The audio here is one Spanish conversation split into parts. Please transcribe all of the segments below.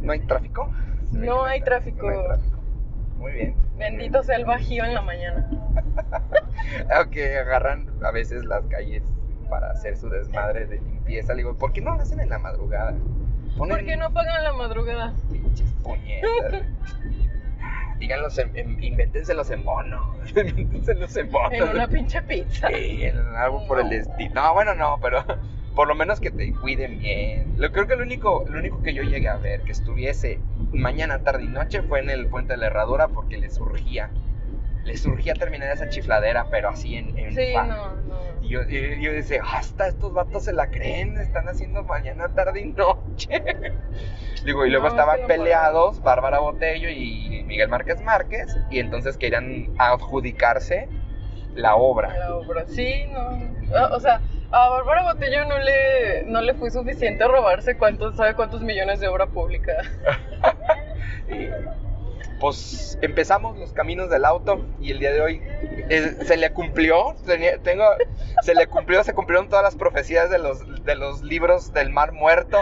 ¿No hay tráfico? No hay tráfico. No hay tráfico. Muy bien. Bendito sea el bajío en la mañana. Aunque agarran a veces las calles para hacer su desmadre de limpieza. Le digo, ¿por qué no lo hacen en la madrugada? Ponen ¿Por qué no pagan la madrugada? pinches puñetas. Díganlos, en, en- invéntenselos en mono. invéntenselos en mono. En una pinche pizza. Sí, en algo por el estilo. No, bueno, no, pero por lo menos que te cuiden bien. Lo creo que lo único, lo único que yo llegué a ver que estuviese mañana, tarde y noche fue en el puente de la herradura porque le surgía. Le surgía terminar esa chifladera, pero así en, en Sí, fa. no, no. Y yo, y yo decía, hasta estos vatos se la creen, están haciendo mañana, tarde y noche. Digo, y luego No, estaban peleados Bárbara Botello y Miguel Márquez Márquez, y entonces querían adjudicarse la obra. La obra. Sí, no. O sea, a Bárbara Botello no le, no le fue suficiente robarse cuántos, ¿sabe cuántos millones de obra pública? Pues empezamos los caminos del auto y el día de hoy eh, se le cumplió, tengo, se le cumplió, se cumplieron todas las profecías de los, de los libros del mar muerto.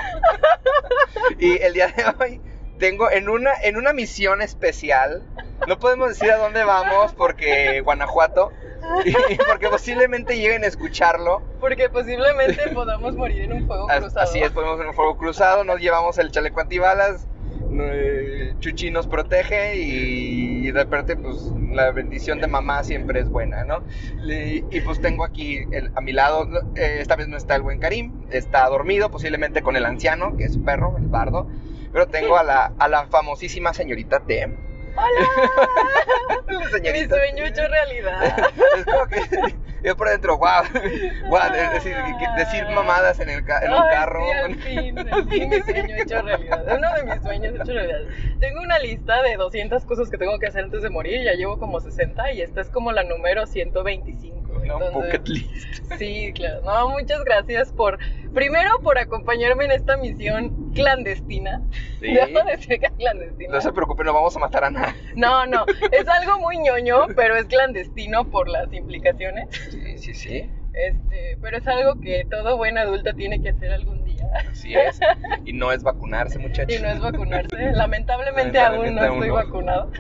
Y el día de hoy tengo en una, en una misión especial, no podemos decir a dónde vamos porque Guanajuato, y porque posiblemente lleguen a escucharlo. Porque posiblemente podamos morir en un fuego cruzado. Así es, podemos en un fuego cruzado, nos llevamos el chaleco antibalas, eh, Chuchi nos protege y de repente pues la bendición de mamá siempre es buena, ¿no? Le- y pues tengo aquí el- a mi lado, eh, esta vez no está el buen Karim, está dormido posiblemente con el anciano, que es su perro, el bardo, pero tengo a la, a la famosísima señorita T. ¡Hola! La Mi sueño hecho realidad. es como que yo por dentro, guau, guau, es decir, mamadas en, el ca- en un carro. Sí, al fin, al fin mi sueño hecho realidad. Uno de mis sueños hecho realidad. Tengo una lista de 200 cosas que tengo que hacer antes de morir. Ya llevo como 60 y esta es como la número 125. Bucket list. Sí, claro. No, muchas gracias por, primero por acompañarme en esta misión clandestina. Sí. Debo decir que es clandestina. No se preocupe, no vamos a matar a nadie. No, no, es algo muy ñoño, pero es clandestino por las implicaciones. Sí, sí, sí. Este, pero es algo que todo buen adulto tiene que hacer algún día. Así es. Y no es vacunarse, muchachos. Y no es vacunarse. Lamentablemente, Lamentablemente aún no aún estoy no. vacunado.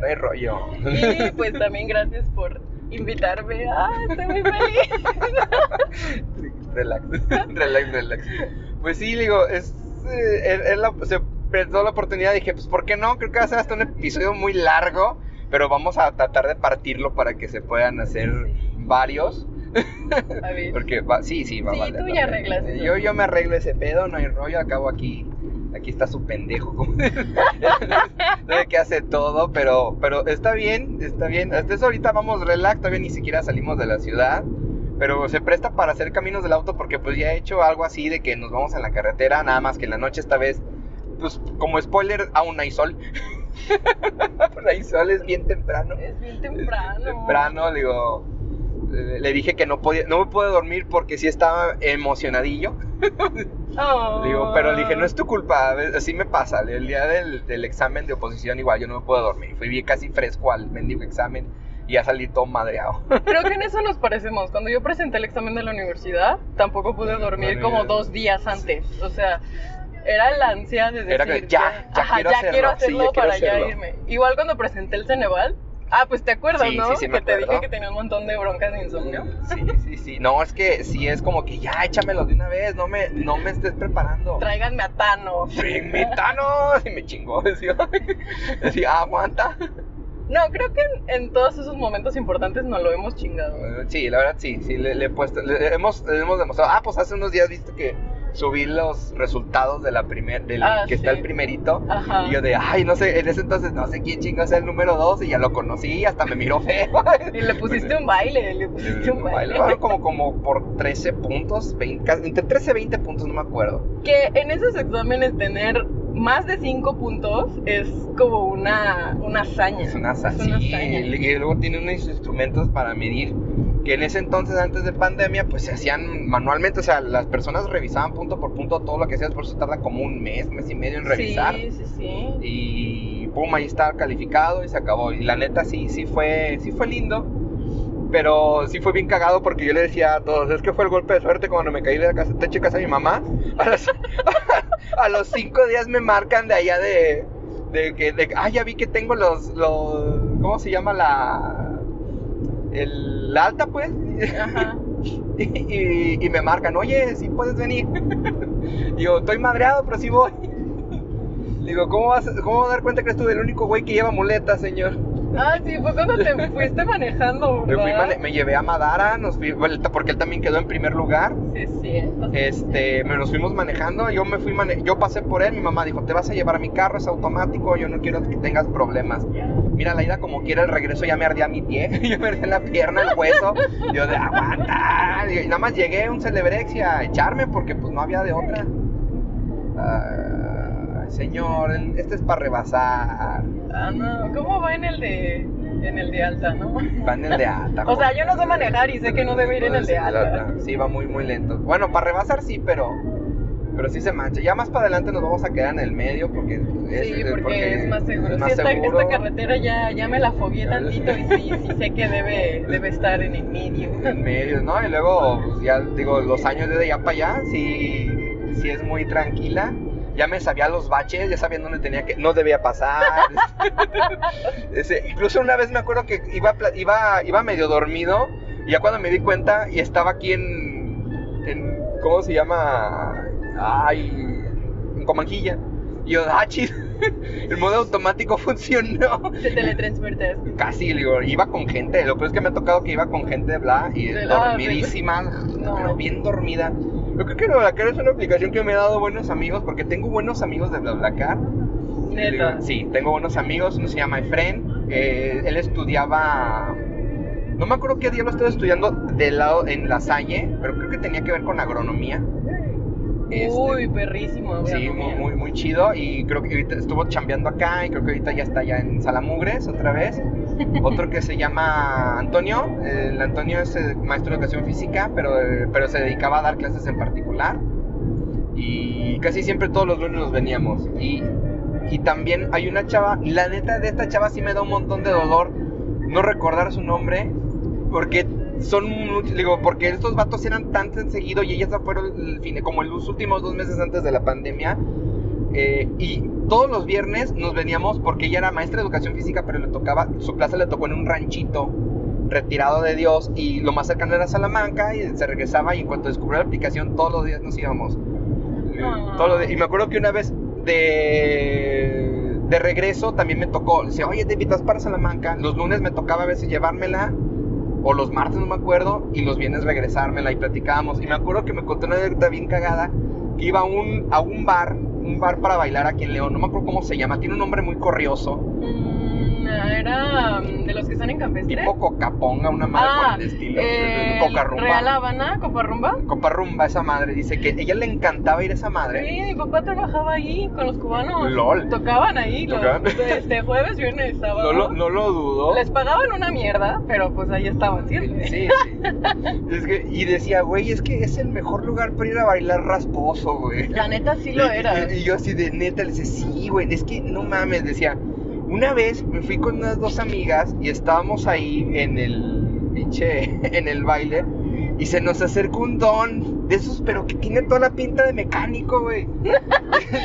No hay rollo. Y pues también gracias por invitarme. Ah, estoy muy feliz. relax, relax, relax. Pues sí, digo, es, eh, es- es la, se presentó la oportunidad. Dije, pues, ¿por qué no? Creo que va a ser hasta un episodio muy largo. Pero vamos a tratar de partirlo para que se puedan hacer varios. A ver. Porque va, sí, sí, va Sí, a valer tú ya arreglas. Yo, yo me arreglo ese pedo, no hay rollo. Acabo aquí. Aquí está su pendejo. como- que hace todo, pero, pero está bien, está bien. Hasta eso ahorita vamos relax, todavía ni siquiera salimos de la ciudad. Pero se presta para hacer caminos del auto porque pues ya he hecho algo así de que nos vamos en la carretera, nada más que en la noche esta vez, pues como spoiler, aún hay sol. Aún hay sol, es bien temprano. Es bien Es temprano. temprano, digo, le dije que no podía, no me puedo dormir porque sí estaba emocionadillo. Oh. Digo, pero le dije, no es tu culpa, así me pasa. El día del, del examen de oposición igual yo no me puedo dormir. Fui bien casi fresco al mendigo examen y ya salí todo madreado. Creo que en eso nos parecemos. Cuando yo presenté el examen de la universidad, tampoco pude dormir como dos días antes. O sea, era la ansia de decir Era que ya, ya quiero ya hacerlo, quiero sí, hacerlo ya quiero para ya hacerlo. irme. Igual cuando presenté el Ceneval. Ah, pues te acuerdas, Sí, ¿no? sí, sí me que te dije que tenía un montón de broncas de insomnio. Sí, sí, sí. No, es que sí es como que ya échamelo de una vez, no me, no me estés preparando. Tráiganme a Tano. Bring me Thanos. Y me chingó. Decía, decía aguanta. No, creo que en, en todos esos momentos importantes nos lo hemos chingado. Sí, la verdad sí, sí, le, le he puesto, le- hemos, le hemos demostrado. Ah, pues hace unos días viste que subí los resultados de la primer, del Ah, que está sí. el primerito. Ajá. Y yo de, ay, no sé, en ese entonces no sé quién chingas es el número dos y ya lo conocí, hasta me miró feo. Y le pusiste un baile, le pusiste un baile. Bueno, como, como por 13 puntos, 20, casi- entre 13 y 20 puntos, no me acuerdo. Que en esos exámenes tener más de 5 puntos es como una, una hazaña. Es una Es sí, hazaña. y luego tiene unos instrumentos para medir que en ese entonces antes de pandemia pues se hacían manualmente, o sea, las personas revisaban punto por punto todo lo que hacías, por eso tarda como un mes, mes y medio en revisar. Sí, sí, sí. Y pum, ahí está calificado y se acabó. Y la neta sí, sí fue, sí fue lindo. Pero sí fue bien cagado porque yo le decía a todos, es que fue el golpe de suerte cuando me caí de la casa, techo casa de mi mamá. A los cinco días me marcan de allá de, de que, de, ah, ya vi que tengo los, los, ¿cómo se llama la, el alta pues? Ajá. Y, y- y me marcan, oye, si puedes venir. Digo, estoy madreado, pero sí voy. Digo, ¿cómo vas, cómo vas a dar cuenta que eres tú el único güey que lleva muletas, señor? Ah, sí, fue cuando te fuiste manejando, Me, fui ¿verdad? mane- me llevé a Madara, nos fui, porque él también quedó en primer lugar. Sí, cierto. Este, me nos fuimos manejando, yo me fui mane- yo pasé por él, mi mamá dijo, "Te vas a llevar a mi carro, es automático, yo no quiero que tengas problemas." Mira, la ida como quiera, el regreso ya me ardía mi pie, yo me ardía la pierna, el hueso. Yo de aguanta. Y nada más llegué a un Celebrex y a echarme porque pues no había de otra. Ay, señor, este es para rebasar. Ah, no. ¿Cómo va en el de en el de alta, no? Va en el de alta. O sea, yo no sé manejar y sé que no debe ir en el de alta. Sí, va muy, muy lento. Bueno, para rebasar sí, pero. Pero sí se mancha. Ya más para adelante nos vamos a quedar en el medio porque es, Sí, porque, es más seguro. es más sí, esta, seguro. esta carretera ya, ya me la fobié tantito y sí, sí sé que debe, debe estar en el medio. En medio, ¿no? Y luego, pues, ya digo, los años de allá para allá, sí, sí es muy tranquila. Ya me sabía los baches, ya sabía dónde tenía que, no debía pasar. Ese- incluso una vez me acuerdo que iba, iba, iba medio dormido y ya cuando me di cuenta y estaba aquí en, en ¿cómo se llama? Ay, en Comanjilla. Y yo, ah, chido. El modo automático funcionó. Te teletransportaste. Casi, digo, iba con gente. Lo peor es que me ha tocado que iba con gente bla y De dormidísima, No. pero bien dormida. Yo creo que BlaBlaCar es una aplicación que me ha dado buenos amigos porque tengo buenos amigos de BlaBlaCar. Neta. Sí, tengo buenos amigos. Uno se llama Efren. eh, él estudiaba. No me acuerdo qué día lo estaba estudiando del lado en la Salle, pero creo que tenía que ver con agronomía. Este, Uy, perrísimo. Sí, muy, muy, muy chido. Y creo que ahorita estuvo chambeando acá y creo que ahorita ya está ya en Salamugres otra vez. Otro que se llama Antonio. El Antonio es maestro de educación física, pero, pero se dedicaba a dar clases en particular. Y casi siempre todos los lunes nos veníamos. Y, y también hay una chava, la neta de esta chava sí me da un montón de dolor no recordar su nombre. Porque son digo, porque estos vatos eran tan seguido y ellas fueron el fin, como en los últimos dos meses antes de la pandemia. eh, y todos los viernes nos veníamos porque ella era maestra de educación física, pero le tocaba, su clase le tocó en un ranchito retirado de Dios y lo más cercano era Salamanca y se regresaba y en cuanto descubrió la aplicación todos los días nos íbamos. Ah. todos los días. Y me acuerdo que una vez de, de regreso también me tocó, dice, oye David, vas para Salamanca. Los lunes me tocaba a veces llevármela o los martes no me acuerdo, y los viernes regresármela y platicábamos. Y me acuerdo que me contó una anécdota bien cagada, que iba a un, a un bar, un bar para bailar aquí en León, no me acuerdo cómo se llama, tiene un nombre muy corrioso, Mm, era mm, de los que están en Campestre. tipo Cocaponga, una madre ah, por el estilo, eh, Cocarrumba. Real Habana, Coparrumba. Coparrumba, esa madre, dice que ella le encantaba ir a esa madre. Sí, mi papá trabajaba ahí con los cubanos. Lol. Tocaban ahí los Tocaban. este, jueves, viernes, sábado. No lo, no lo dudo. Les pagaban una mierda, pero pues ahí estaban siempre. Sí, sí. Es que, y decía, güey, es que es el mejor lugar para ir a bailar rasposo, güey. La neta sí lo era. Y, y yo así de neta le decía, sí, güey, es que no mames, decía, una vez me fui con unas dos amigas y estábamos ahí en el pinche, en el baile y se nos acercó un don de esos, pero que tiene toda la pinta de mecánico, güey. de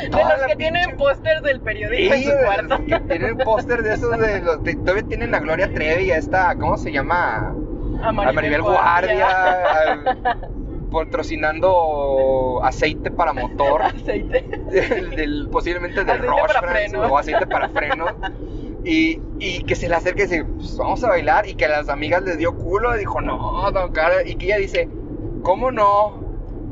los que tienen pósters del periódico en su cuarto. que tienen póster de esos de los, de- todavía tienen a Gloria Trevi, a esta, ¿cómo se llama? A a Maribel Guardia, patrocinando aceite para motor, Aceite. del, del- posiblemente de Roche o aceite para frenos. Y, y que se le acerque y dice, "Pues, vamos a bailar. Y que a las amigas les dio culo. Y dijo, no, don cara. Y que ella dice, ¿cómo no?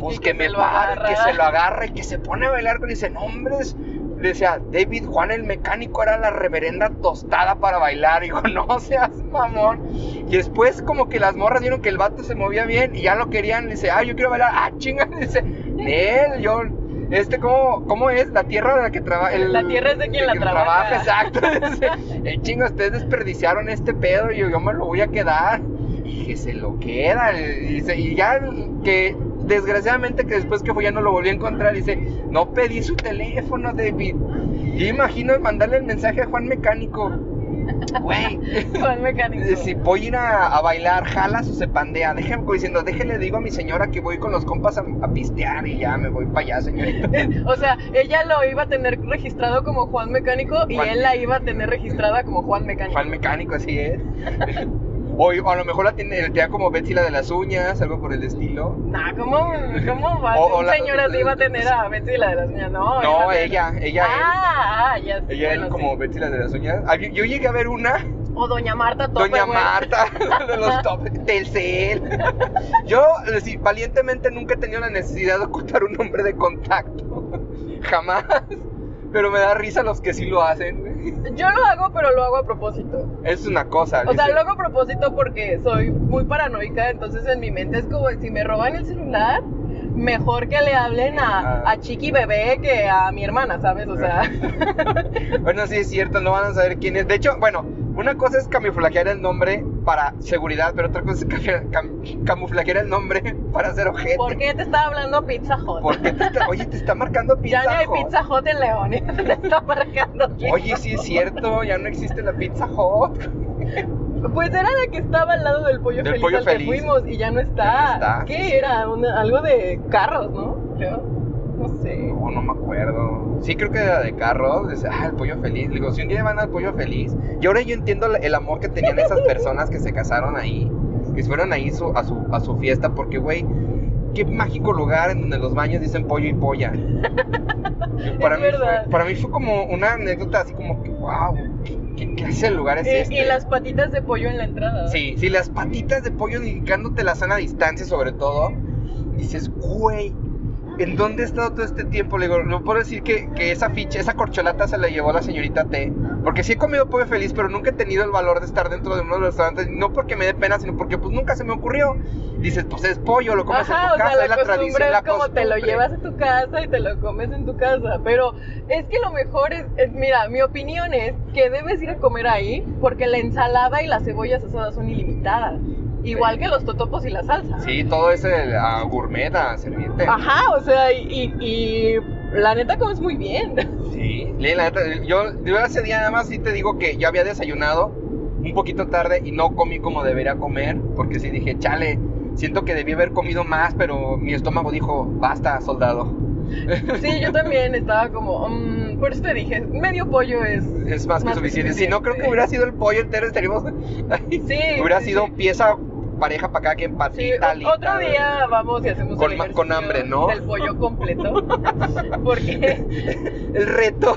Pues que, que me pare, que se lo agarra y que se pone a bailar con. Y dice, no, hombres. Le decía, David Juan el mecánico era la reverenda tostada para bailar. Y dijo, no seas mamón. Y después, como que las morras vieron que el vato se movía bien y ya lo querían. Le dice, ah, yo quiero bailar. Ah, chinga. Dice, él, yo. Este, ¿cómo, ¿cómo es? La tierra de la que trabaja. La tierra es de quien la trabaja. Exacto. Dice, eh, chinga, ustedes desperdiciaron este pedo y yo, yo me lo voy a quedar. Y que se lo queda. Y, dice, y ya que desgraciadamente que después que fue ya no lo volví a encontrar. Dice, no pedí su teléfono, David. Yo imagino mandarle el mensaje a Juan Mecánico. Güey. Juan Mecánico. Eh, Si voy a ir a, a bailar, jalas o se pandea. Déjenme como diciendo, déjenle digo a mi señora que voy con los compas a, a pistear y ya me voy para allá, señorita. O sea, ella lo iba a tener registrado como Juan Mecánico y Juan- él la iba a tener registrada como Juan Mecánico. Juan Mecánico, así es. O, o a lo mejor la tiene, como Betsy la de las uñas, algo por el estilo. Nah, ¿cómo, cómo va? O- o un la- señor así iba a tener a Betsy la de las uñas? No, No, ella, tener- ella, Ah, ah, ya sé. Ella bueno, él como sí. Betsy la de las uñas. Ah, Yo, yo llegué a ver una, O Doña Marta Tope, Doña güey. Marta, de los top, Telcel. Yo, eh, valientemente nunca he tenido la necesidad de ocultar un nombre de contacto. Jamás. Pero me da risa los que sí lo hacen. Yo lo hago, pero lo hago a propósito. Es una cosa. O sea, lo hago a propósito porque soy muy paranoica, entonces en mi mente es como si me roban el celular, mejor que le hablen a, Ah. a Chiqui Bebé que a mi hermana, ¿sabes? O sea, Bueno, sí es cierto, no van a saber quién es. De hecho, bueno, una cosa es camuflajear el nombre para seguridad, pero otra cosa es cam- cam- camuflajear el nombre para hacer ojete. ¿por qué te estaba hablando Pizza Hut? ¿Por qué te está- oye, te está marcando ya Pizza ni hay Hut. Pizza Hut en León, te está marcando. Oye, sí es cierto, ya no existe la Pizza Hut. Pues era la que estaba al lado del pollo Del feliz Pollo al que fuimos y ya no está. Ya no está, ¿Qué sí, era? Una- algo de carros, ¿no? Creo. No sé. No, no me acuerdo. Sí, creo que era de carro. Dice, ah, el pollo feliz. Le digo, si un día van al pollo feliz. Y ahora yo entiendo el amor que tenían esas personas que se casaron ahí. Que fueron ahí su- a, su, a su fiesta. Porque, güey, qué mágico lugar en donde los baños dicen pollo y polla. Para, mí verdad. fue, para mí fue como una anécdota así como que, wow, ¿qué, qué clase de lugar es Y, este? y las patitas de pollo en la entrada. Sí, sí, las patitas de pollo indicándote la sana distancia sobre todo. Dices, güey, ¿en dónde he estado todo este tiempo? Le digo, no puedo decir que, que esa ficha, esa corcholata se la llevó la señorita T. Porque sí he comido pollo feliz, pero nunca he tenido el valor de estar dentro de uno de los restaurantes. No porque me dé pena, sino porque pues nunca se me ocurrió. Dices, pues es pollo, lo comes Ajá, en tu casa, sea, es la, la costumbre tradición, la es como te lo llevas a tu casa y te lo comes en tu casa. Pero es que lo mejor es, es- mira, mi opinión es que debes ir a comer ahí porque la ensalada y las cebollas asadas son ilimitadas. Igual que los totopos y la salsa. Sí, todo es el, a gourmet, a servirte. Ajá, o sea, y, y- y la neta comes muy bien. Sí, la neta, yo, yo ese día nada más sí te digo que yo había desayunado un poquito tarde y no comí como debería comer, porque sí dije, chale, siento que debí haber comido más, pero mi estómago dijo, basta, soldado. Sí, yo también estaba como, mm, por eso te dije, medio pollo es... Es más, que suficiente. Si no, creo que hubiera sido el pollo entero, estaríamos... Sí, hubiera sí, sido pieza pareja para cada quien, Sí, patita, alita. otro día vamos y hacemos Con el con hambre, ¿no? Del pollo completo. Porque, El reto.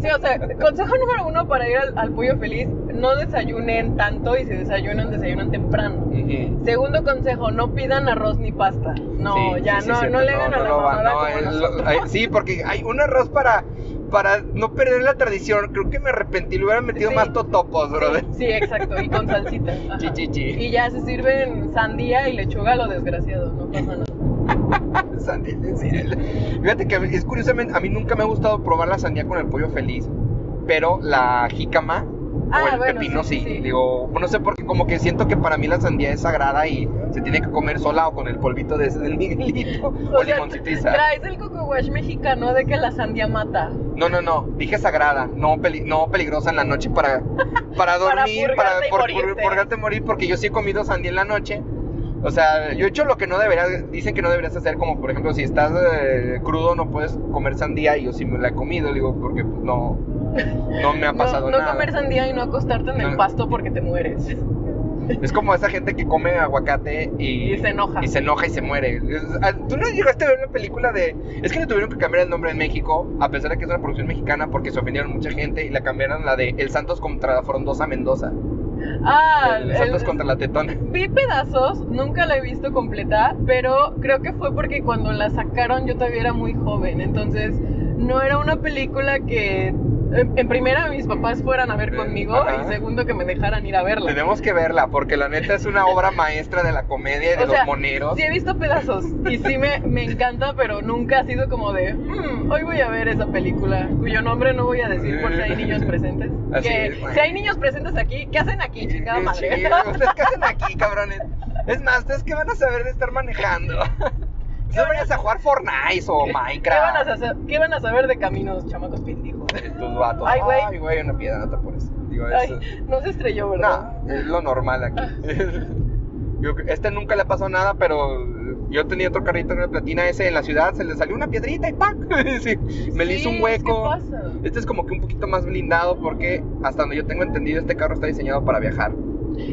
sí, o sea, consejo número uno para ir al, al pollo feliz, no desayunen tanto y si desayunan, desayunan temprano. Segundo consejo, no pidan arroz ni pasta. No, Sí, ya sí, sí, no, no le hagan a la lo va- no, como lo- ay, sí, porque hay un arroz para, para no perder la tradición. Creo que me arrepentí, le hubieran metido Sí. más totopos, brother. Sí, sí, exacto, y con salsita. Y ya se sirven sandía y lechuga lo desgraciado, no pasa nada. Sandía, sí, Fíjate que es curiosamente, a mí nunca me ha gustado probar la sandía con el pollo feliz, pero la jícama Ah, o el bueno, pepino sí, sí, sí, sí. Digo, no sé por qué, como que siento que para mí la sandía es sagrada y se tiene que comer sola o con el polvito de ese del Miguelito o, sea, traes el coco wash mexicano de que la sandía mata. No, no, no, dije sagrada, no, peli- no peligrosa en la noche para, para dormir, para, purgarte por, por- purgarte morir, porque yo sí he comido sandía en la noche. O sea, yo he hecho lo que no deberías, dicen que no deberías hacer, como por ejemplo, si estás eh, crudo no puedes comer sandía y yo sí me la he comido, digo, porque pues no, no me ha pasado no, no nada. comer sandía y no acostarte en el pasto porque te mueres. Es como esa gente que come aguacate y, Y se enoja. Y se enoja y se muere. Ah, ¿Tú no llegaste a ver una película de.? Es que le tuvieron que cambiar el nombre en México, a pesar de que es una producción mexicana, porque se ofendieron mucha gente y la cambiaron la de El Santos contra la Frondosa Mendoza. Ah, el el- Santos contra la Tetona. vi pedazos, nunca la he visto completa, pero creo que fue porque cuando la sacaron yo todavía era muy joven, entonces no era una película que en en primera mis papás fueran a ver conmigo ajá. y segundo que me dejaran ir a verla. Tenemos que verla, porque la neta es una obra maestra de la comedia y de O sea, los moneros. Sí he visto pedazos y sí me, me encanta, pero nunca ha sido como de, "Mm, hoy voy a ver esa película, cuyo nombre no voy a decir por si hay niños presentes. Así que es, si hay niños presentes aquí, ¿qué hacen aquí, chingada Sí, madre? ¿Ustedes qué hacen aquí, cabrones? Es más, ¿ustedes qué van a saber de estar manejando? No vayas a jugar Fortnite o ¿Qué van, a Minecraft. ¿Qué van a saber de caminos, chamacos pendejos? Tus vatos. Ay, güey. Ay, güey, una piedra, no te Ay, eso. no se estrelló, ¿verdad? No, es lo normal aquí. Yo- este nunca le pasó nada, pero yo tenía otro carrito en el platina ese en la ciudad, se le salió una piedrita y ¡pam! Sí, me le hizo Sí, un es hueco. pasa. Este es como que un poquito más blindado porque hasta donde yo tengo entendido este carro está diseñado para viajar.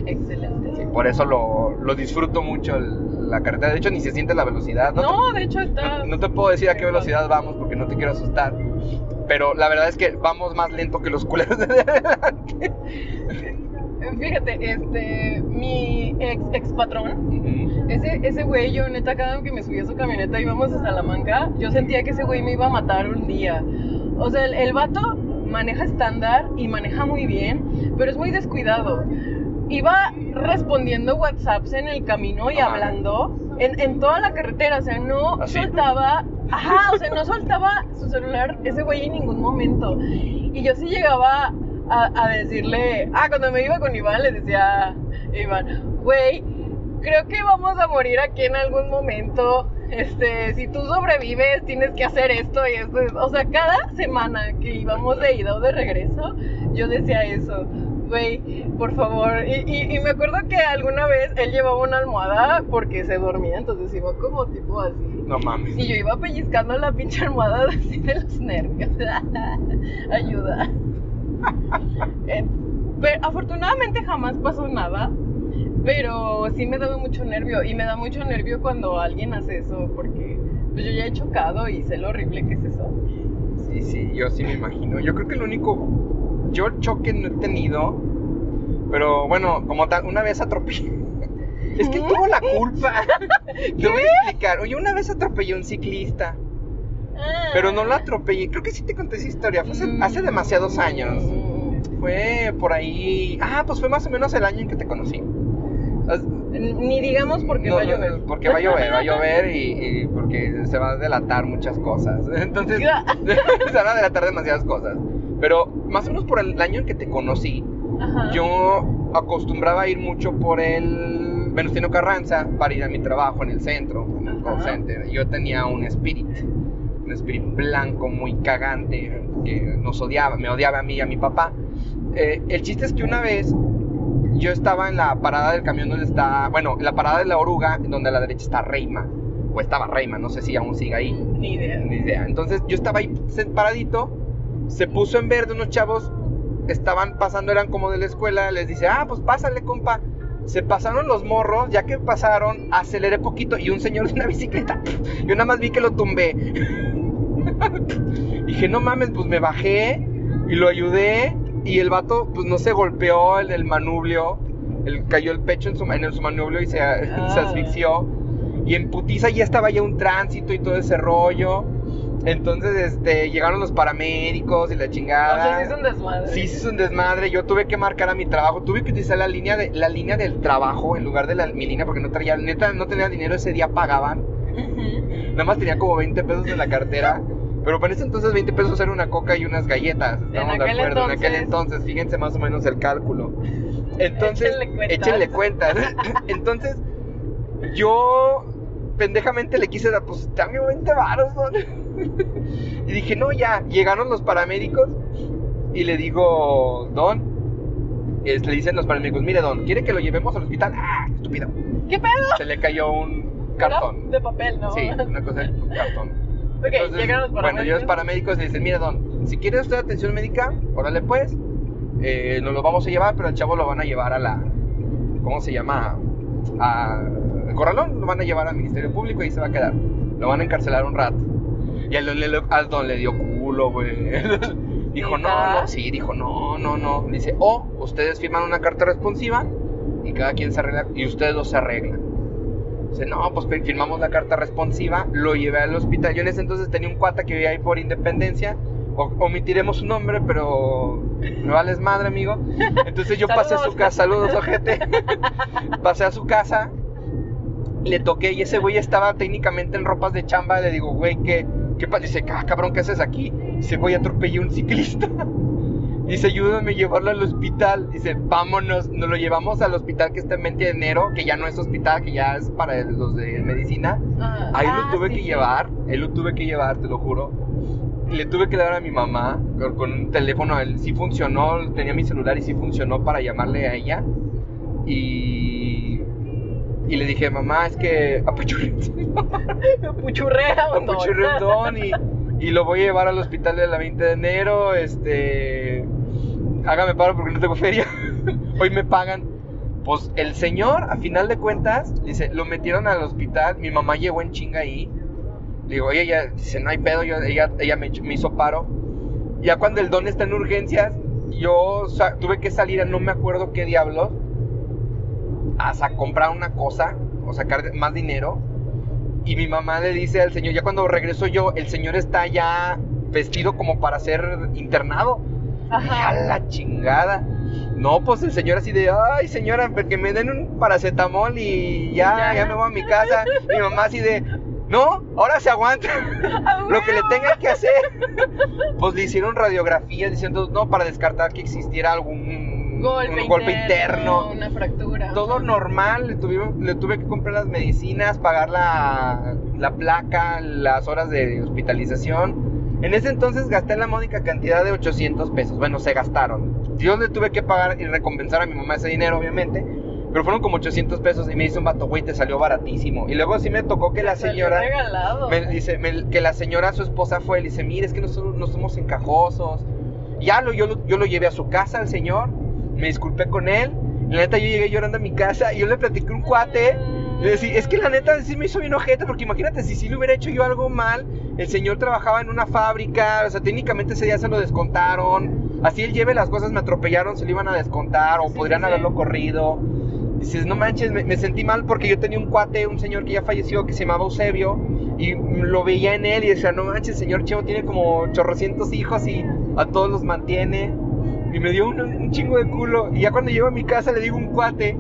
Excelente. Sí, por eso lo, lo disfruto mucho el- la carretera. De hecho, ni se siente la velocidad. No, No, de hecho te, está. no- te puedo decir a qué velocidad vamos porque no te quiero asustar. Pero la verdad es que vamos más lento que los culeros de adelante. Fíjate, este, mi ex, ex patrón, ese, ese güey, yo neta, cada vez que me subía a su camioneta y íbamos a Salamanca, yo sentía que ese güey me iba a matar un día. O sea, el, el vato maneja estándar y maneja muy bien, pero es muy descuidado. Iba respondiendo WhatsApps en el camino y hablando en, en toda la carretera, o sea, no ¿Así? soltaba, ajá, o sea, no soltaba su celular ese güey en ningún momento. Y yo sí llegaba a, a decirle, ah, cuando me iba con Iván, le decía Iván, güey, creo que vamos a morir aquí en algún momento. Este, si tú sobrevives, tienes que hacer esto y esto. O sea, cada semana que íbamos de ida o de regreso, yo decía eso. Güey, por favor. Y, y- y me acuerdo que alguna vez él llevaba una almohada porque se dormía, entonces iba como tipo así. No mames. Y yo iba pellizcando la pinche almohada así de los nervios. Ayuda. Eh, pero afortunadamente jamás pasó nada. Pero sí me daba mucho nervio. Y me da mucho nervio cuando alguien hace eso. Porque pues yo ya he chocado y sé lo horrible que es eso. Sí, sí, yo sí me imagino. Yo creo que el único. Yo choque no he tenido. Pero bueno, como tal, una vez atropellé. Es que él tuvo la culpa. Te voy a explicar. Oye, una vez atropellé a un ciclista. Pero no lo atropellé. Creo que sí te conté esa historia. Fue hace, hace demasiados años. Mm, Fue por ahí. Ah, pues fue más o menos el año en que te conocí. As- Ni digamos porque no, va a no, llover. Porque va a llover, va a llover y, y porque se va a delatar muchas cosas. Entonces, se van a delatar demasiadas cosas. Pero más o menos por el año en que te conocí, Ajá. yo acostumbraba a ir mucho por el Venustiano Carranza para ir a mi trabajo en el centro, en el call center. Yo tenía un Spirit, un Spirit blanco muy cagante que nos odiaba, me odiaba a mí y a mi papá. Eh, el chiste es que una vez yo estaba en la parada del camión donde está, bueno, en la parada de la oruga, donde a la derecha está Reima, o estaba Reima, no sé si aún sigue ahí. Ni idea. Ni idea. Entonces yo estaba ahí paradito, se puso en verde unos chavos, estaban pasando, eran como de la escuela, les dice, ah, pues pásale, compa. Se pasaron los morros, ya que pasaron, aceleré poquito y un señor de una bicicleta, yo nada más vi que lo tumbé. Dije, no mames, pues me bajé y lo ayudé y el vato, pues no se golpeó en el manubrio, él cayó el pecho en su, en su manubrio y se, se Ah. asfixió. Y en putiza ya estaba ya un tránsito y todo ese rollo. Entonces, este, llegaron los paramédicos y la O chingada. sea, sí es un desmadre. Sí, sí es un desmadre. Yo tuve que marcar a mi trabajo. Tuve que utilizar la línea, de, la línea del trabajo en lugar de la, mi línea porque no traía, neta, no tenía dinero ese día, pagaban. Nada más tenía como 20 pesos en la cartera. Pero para ese entonces 20 pesos era una coca y unas galletas. Estamos de acuerdo. En aquel entonces. entonces, fíjense más o menos el cálculo. Entonces, Échenle cuentas. échenle cuentas. entonces, yo pendejamente le quise dar, pues dame 20 varos, ¿no? Y dije, no, ya. Llegaron los paramédicos y le digo, Don, es- le dicen los paramédicos, mire, Don, ¿quiere que lo llevemos al hospital? Ah, estúpido. ¿Qué pedo? Se le cayó un cartón. De papel, ¿no? Sí, una cosa de cartón. Ok, Entonces, llegaron los Bueno, paramédicos. yo los paramédicos le dicen, mire, don, si quiere usted atención médica, órale pues, eh, nos lo vamos a llevar, pero al chavo lo van a llevar a la, ¿cómo se llama? A, el corralón, lo van a llevar al Ministerio Público y ahí se va a quedar. Lo van a encarcelar un rato. Y al don le, al don le dio culo, güey. dijo, no, no, sí, dijo, no, no, no. Dice, o ustedes firman una carta responsiva y cada quien se arregla, y ustedes dos se arreglan. Dice, no, pues firmamos la carta responsiva, lo llevé al hospital. Yo en ese entonces tenía un cuata que vivía ahí por Independencia. O- omitiremos su nombre, pero me vales madre, amigo. Entonces yo pasé a su casa, saludos, ojete. pasé a su casa, le toqué y ese güey estaba técnicamente en ropas de chamba. Le digo, güey, ¿qué, qué pasa? Dice, ah, cabrón, ¿qué haces aquí? Dice, güey, atropellé a un ciclista. Dice, ayúdame a llevarlo al hospital. Dice, vámonos. Nos lo llevamos al hospital que está en 20 de enero, que ya no es hospital, que ya es para los de medicina. Ah, Ahí ah, lo tuve sí, que sí. llevar. Ahí lo tuve que llevar, te lo juro. Le tuve que dar a mi mamá con, con un teléfono. Él sí funcionó. Tenía mi celular y sí funcionó para llamarle a ella. Y. Y le dije, mamá, es que Puchurrea un don. apachurré un don y, y lo voy a llevar al hospital de la 20 de enero. Este. Hágame paro porque no tengo feria. Hoy me pagan. Pues el señor, a final de cuentas, dice, lo metieron al hospital. Mi mamá llegó en chinga ahí. Le digo, oye, ya, dice, no hay pedo. Yo, ella ella me, me hizo paro. Ya cuando el don está en urgencias, yo sa- tuve que salir a no me acuerdo qué diablos a comprar una cosa o sacar más dinero. Y mi mamá le dice al señor, ya cuando regreso yo, el señor está ya vestido como para ser internado. Ajá. "A la chingada. No, pues el señor así de, ay señora, que me den un paracetamol y ya, Ya. ya me voy a mi casa. Mi mamá así de, no, ahora se aguanta. Lo que le tenga que hacer. Pues le hicieron radiografías diciendo, no, para descartar que existiera algún Golpe, un golpe interno, una fractura. Todo normal, le, tuvimos- le tuve que comprar las medicinas, pagar la, la placa, las horas de hospitalización. En ese entonces gasté la módica cantidad de 800 pesos. Bueno, se gastaron. Yo le tuve que pagar y recompensar a mi mamá ese dinero, obviamente. Pero fueron como 800 pesos y me dice un vato, güey, te salió baratísimo. Y luego sí me tocó que la señora... regalado. Me dice me- que la señora, su esposa fue, le dice, mire, es que nosotros no somos encajosos. Ya lo, yo, lo, yo lo llevé a su casa al señor, me disculpé con él. La neta, yo llegué llorando a mi casa y yo le platiqué un cuate. Le decía, es que la neta sí me hizo bien ojete, porque imagínate si sí le hubiera hecho yo algo mal. El señor trabajaba en una fábrica, o sea, técnicamente ese día se lo descontaron. Así él lleve las cosas, me atropellaron, se lo iban a descontar o Sí, podrían sí, sí. haberlo corrido. Dices, no manches, me, sentí mal porque yo tenía un cuate, un señor que ya falleció, que se llamaba Eusebio, y lo veía en él y decía, no manches, señor Chevo tiene como chorrocientos hijos y a todos los mantiene. Y me dio un, chingo de culo. Y ya cuando llego a mi casa le digo un cuate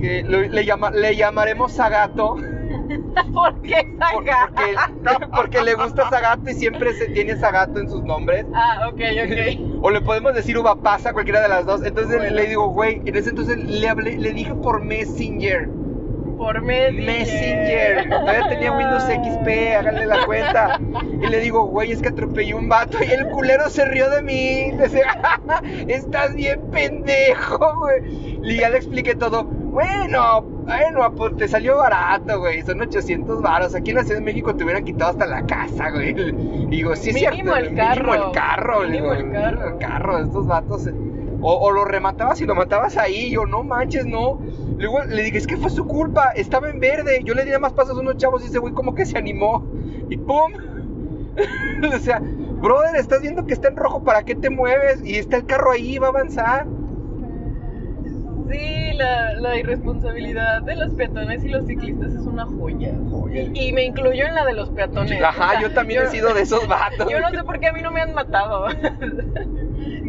que le, llama, le llamaremos Zagato. ¿Por qué por- saca? porque, porque le gusta Zagato y siempre se tiene Zagato en sus nombres. Ah, ok, ok. O le podemos decir uva pasa, cualquiera de las dos. Entonces Bueno. le digo, güey, en ese entonces le hablé, le dije por Messenger. Por Messenger. Messenger. Todavía tenía Windows XP, háganle la cuenta. Y le digo, güey, es que atropellé un vato. Y el culero se rió de mí. Decía, estás bien pendejo, güey. Y ya le expliqué todo. Bueno, bueno, pues te salió barato, güey. Son 800 varos. Aquí en la Ciudad de México te hubieran quitado hasta la casa, güey. Digo, sí, es Mínimo cierto. el Mínimo carro. el carro. Mínimo digo, el carro. el carro estos vatos. eh. O, o lo rematabas y lo matabas ahí. Yo, no manches, no. Luego le dije, es que fue su culpa. Estaba en verde. Yo le di más pasos a unos chavos y ese güey como que se animó. Y pum. o sea, brother, estás viendo que está en rojo. ¿Para qué te mueves? Y está el carro ahí, va a avanzar. Sí, la, la irresponsabilidad de los peatones y los ciclistas es una joya. Joya. Y, me incluyo en la de los peatones. Ajá, O sea, yo también he sido de esos vatos. Yo no sé por qué a mí no me han matado.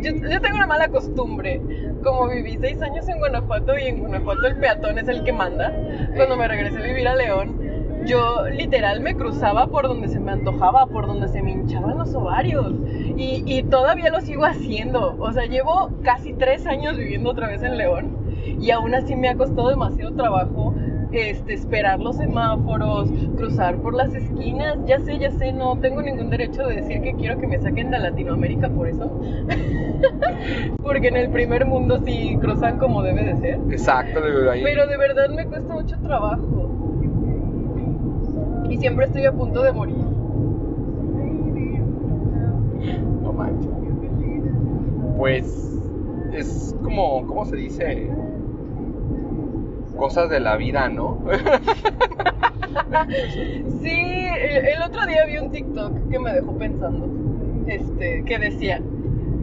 Yo, yo tengo una mala costumbre. Como viví seis años en Guanajuato y en Guanajuato el peatón es el que manda, cuando me regresé a vivir a León, yo literal me cruzaba por donde se me antojaba, por donde se me hinchaban los ovarios. Y, y todavía lo sigo haciendo. O sea, llevo casi tres años viviendo otra vez en León y aún así me ha costado demasiado trabajo este, esperar los semáforos, cruzar por las esquinas. Ya sé, ya sé, no tengo ningún derecho de decir que quiero que me saquen de Latinoamérica por eso. Porque en el primer mundo sí cruzan como debe de ser. Exacto, digo ahí. Pero de verdad me cuesta mucho trabajo. Y siempre estoy a punto de morir. No manches. Pues es como, ¿cómo se dice? Cosas de la vida, ¿no? Sí, el, otro día vi un TikTok que me dejó pensando. Este, que decía,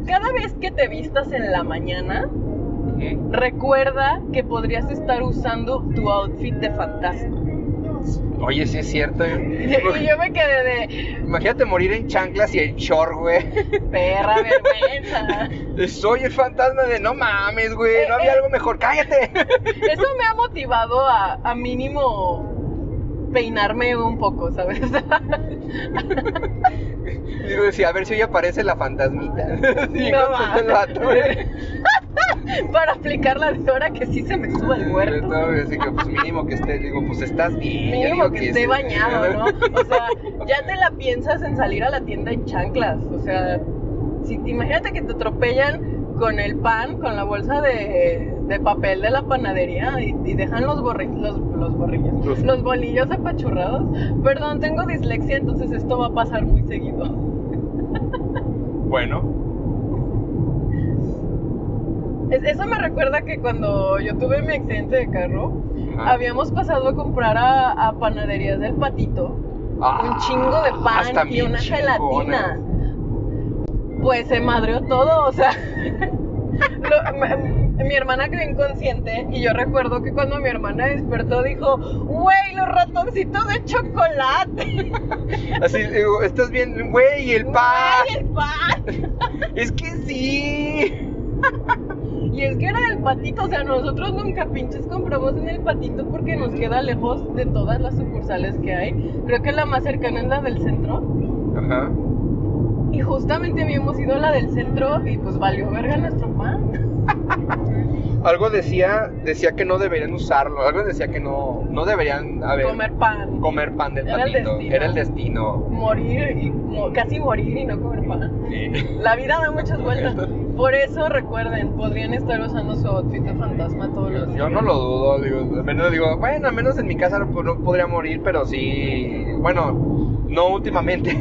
cada vez que te vistas en la mañana, recuerda que podrías estar usando tu outfit de fantasma. Oye, sí es cierto. Y yo me quedé de, Imagínate morir en chanclas y en short, güey. perra vergüenza. Soy el fantasma de no mames, güey. No Eh, había eh. algo mejor. Cállate. Eso me ha motivado a, a mínimo peinarme un poco, ¿sabes? Digo, decía, a ver si hoy aparece la fantasmita. Sí, No güey. Para aplicar la de hora que sí se me suba el muerto. Así que pues mínimo que esté, digo, pues estás bien. Mínimo digo que esté sí. bañado, ¿no? O sea, ya te la piensas en salir a la tienda en chanclas. O sea, si, imagínate que te atropellan con el pan, con la bolsa de, de papel de la panadería y, y dejan los borrillos, los, los borrillos, Los- los bolillos apachurrados. Perdón, tengo dislexia, entonces esto va a pasar muy seguido. Bueno, Es- Eso me recuerda que cuando yo tuve mi accidente de carro, Ajá. habíamos pasado a comprar a, a panaderías del patito Ah, un chingo de pan y una gelatina. Pues se madreó todo, o sea. lo- mi hermana quedó inconsciente y yo recuerdo que cuando mi hermana despertó dijo, güey, los ratoncitos de chocolate. Así, estás bien, güey, el pan. Güey, el pan. Es que sí. Y es que era del patito, o sea, nosotros nunca pinches compramos en el patito porque nos queda lejos de todas las sucursales que hay. Creo que la más cercana es la del centro. Ajá. Y justamente habíamos ido a la del centro y pues valió verga nuestro pan. Algo decía, decía que no deberían usarlo. Algo decía que no, no deberían haber Comer pan. comer pan del Era el patito. Era el destino. Morir y mo- casi morir y no comer pan. Sí. La vida da muchas vueltas. Por eso recuerden, podrían estar usando su outfit de fantasma todos los Yo, días. yo no lo dudo, digo, al menos digo, bueno, al menos en mi casa no, podría morir, pero sí, bueno, no últimamente.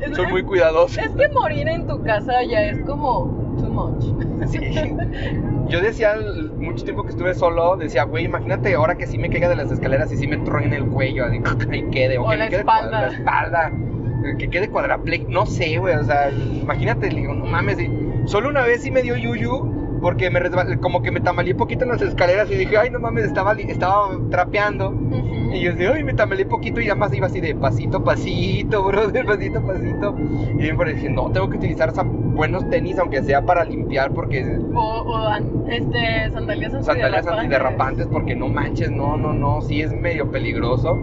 Soy muy cuidadoso. Es que morir en tu casa ya es como too much. Sí. Yo decía mucho tiempo que estuve solo, decía, güey, imagínate ahora que sí me caiga de las escaleras y sí me truene el cuello, así, ahí quede, o, O que la me quede espalda. la espalda, que quede cuadraplex, no sé, güey, o sea, imagínate, le digo, no mames, y solo una vez sí me dio yuyu porque me resbalé, como que me tambaleé poquito en las escaleras y dije, ay, no mames, estaba, estaba trapeando. Y yo decía, ay, me tambaleé poquito y ya más iba así de pasito, pasito, bro, de pasito, pasito. Y me dije, no, tengo que utilizar buenos tenis, aunque sea para limpiar, porque O, o este, sandalias antiderrapantes. sandalias antiderrapantes, porque no manches, no, no, no, sí es medio peligroso.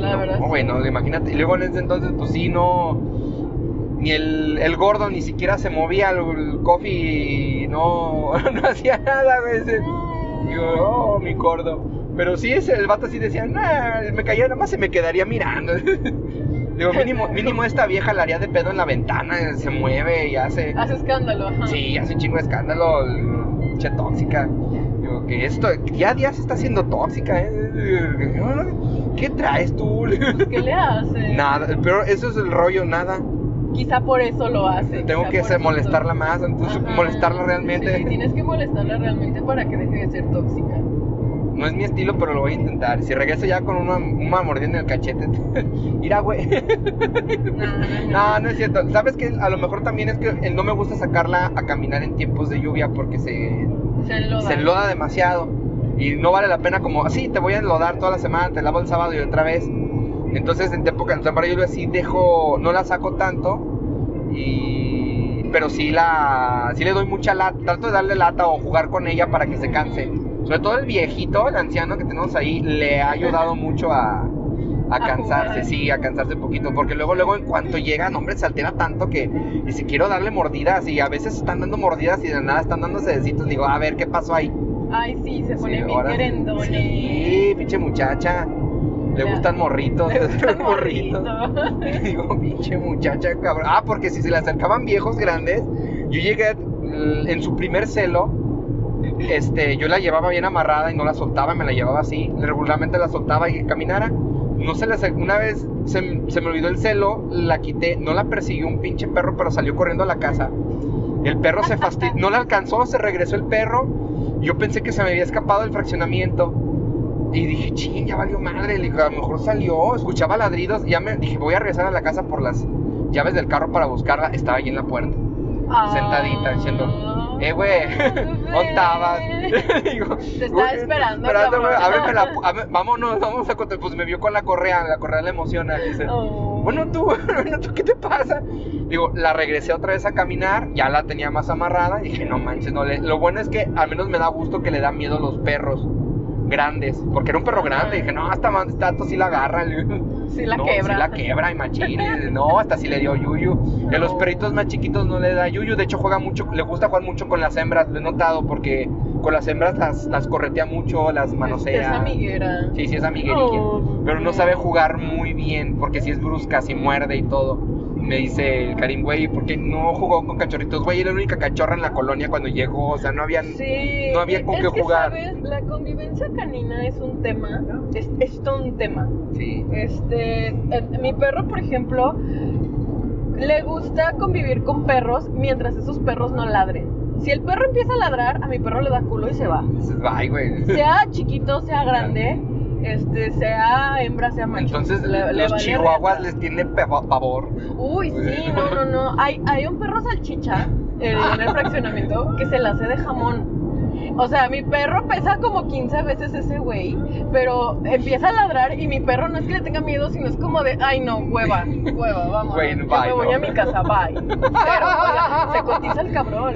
La verdad. No, sí. bueno, imagínate. Y luego en ese entonces, pues sí, no. Ni el, el gordo ni siquiera se movía, el, el coffee no, no hacía nada, güey. Digo, oh, mi gordo. Pero sí, ese, el vato sí decía, nah, me caía, nada más se me quedaría mirando. Digo, mínimo, mínimo esta vieja la haría de pedo en la ventana, se mueve y hace. Hace escándalo, ajá. Sí, hace un chingo de escándalo, che tóxica. Digo, que esto, día a día se está haciendo tóxica, ¿eh? ¿Qué traes tú? ¿Qué le hace? Nada, pero eso es el rollo, nada. Quizá por eso lo hace. Tengo que eso. molestarla más, entonces Ajá. molestarla realmente. Sí, tienes que molestarla realmente para que deje de ser tóxica. No es mi estilo, pero lo voy a intentar. Si regreso ya con una, una mordida en el cachete, irá, güey. No, no es cierto. ¿Sabes que A lo mejor también es que no me gusta sacarla a caminar en tiempos de lluvia porque se, Se enloda. se enloda demasiado. Y no vale la pena como, así te voy a enlodar toda la semana, te lavo el sábado y otra vez. Entonces en época en temporada de lluvia sí dejo, no la saco tanto. Y, pero sí la, sí le doy mucha lata, trato de darle lata o jugar con ella para que se canse. Sobre todo el viejito, el anciano que tenemos ahí, le ha ayudado mucho a, a A cansarse, jugar. sí, a cansarse un poquito. Porque luego, luego en cuanto llegan, hombre, se altera tanto que, y si quiero darle mordidas, y a veces están dando mordidas y de nada están dando besitos, digo, a ver, ¿qué pasó ahí? Ay, sí, se pone Sí, bien ahora- querendone. Sí, pinche muchacha. Le gustan morritos. Le gustan morritos. Y digo, pinche muchacha, cabrón. Ah, porque si se le acercaban viejos grandes, yo llegué en su primer celo. Este, yo la llevaba bien amarrada y no la soltaba, me la llevaba así. Regularmente la soltaba y que caminara. No se le Una vez se, se me olvidó el celo, la quité. No la persiguió un pinche perro, pero salió corriendo a la casa. El perro se fastidió, no la alcanzó, se regresó el perro. Yo pensé que se me había escapado del fraccionamiento. Y dije, ching, ya valió madre. Le dije, a lo mejor salió, escuchaba ladridos. Y ya me dije, voy a regresar a la casa por las llaves del carro para buscarla. Estaba ahí en la puerta, sentadita, diciendo, eh, güey. Digo, Te estaba "Güey, esperando, Esperándome, cabrón". ábreme la vámonos, vamos a contar. Pues me vio con la correa, la correa le emociona. Dice, Oh. bueno, tú, bueno, tú, ¿qué te pasa? Digo, la regresé otra vez a caminar, ya la tenía más amarrada. Y dije, no manches, no le. Lo bueno es que al menos me da gusto que le da miedo los perros. Grandes, porque era un perro grande. Y dije, no, hasta más tato sí la agarra. Sí la no, quebra. Sí la quebra y machín. y No, hasta sí le dio yuyu. Y a los No. perritos más chiquitos no le da yuyu. De hecho, juega mucho, le gusta jugar mucho con las hembras. Lo he notado porque con las hembras las, las corretea mucho, las manosea. Es amiguera. Sí, sí es amiguerilla. Oh, pero no sabe jugar muy bien porque si es brusca, si muerde y todo. Me dice el Karim, güey, porque no jugó con cachorritos? Güey, era la única cachorra en la colonia cuando llegó. O sea, no habían. Sí, no había con es qué que, jugar. ¿sabes? La convivencia canina es un tema, es, es todo un tema. Sí. Este, eh, mi perro, por ejemplo, le gusta convivir con perros mientras esos perros no ladren. Si el perro empieza a ladrar, a mi perro le da culo y se va. Dices, Ay, güey. Sea chiquito, sea grande, este, sea hembra, sea macho. Entonces, Le- los chihuahuas les tiene pavor. Uy, sí, no, no, no. Hay, hay un perro salchicha eh, en el fraccionamiento que se la hace de jamón. O sea, mi perro pesa como 15 veces ese güey, pero empieza a ladrar y mi perro no es que le tenga miedo, sino es como de, ay no, hueva, hueva, vamos. Yo bye, me voy no. a mi casa, bye. Pero, o sea, se cotiza el cabrón.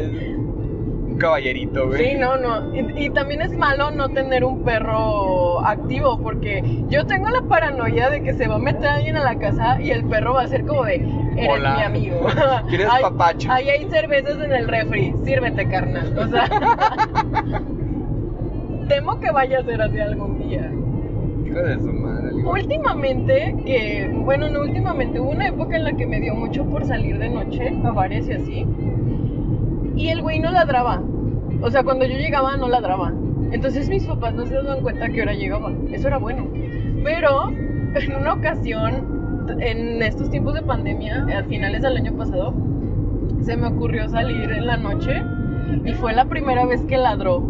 Un caballerito, güey. Sí, no, no. Y, y también es malo no tener un perro activo, porque yo tengo la paranoia de que se va a meter alguien a la casa y el perro va a ser como de, eres Hola. mi amigo. ¿Quieres Ay, papacho? Ahí hay cervezas en el refri, sírvete, carnal. O sea, temo que vaya a ser así algún día. Hijo de su madre. Últimamente, que, bueno, no últimamente, hubo una época en la que me dio mucho por salir de noche a bares y así. Y el güey no ladraba. O sea, cuando yo llegaba no ladraba. Entonces mis papás no se daban cuenta que hora llegaba. Eso era bueno. Pero en una ocasión, en estos tiempos de pandemia, a finales del año pasado, se me ocurrió salir en la noche y fue la primera vez que ladró.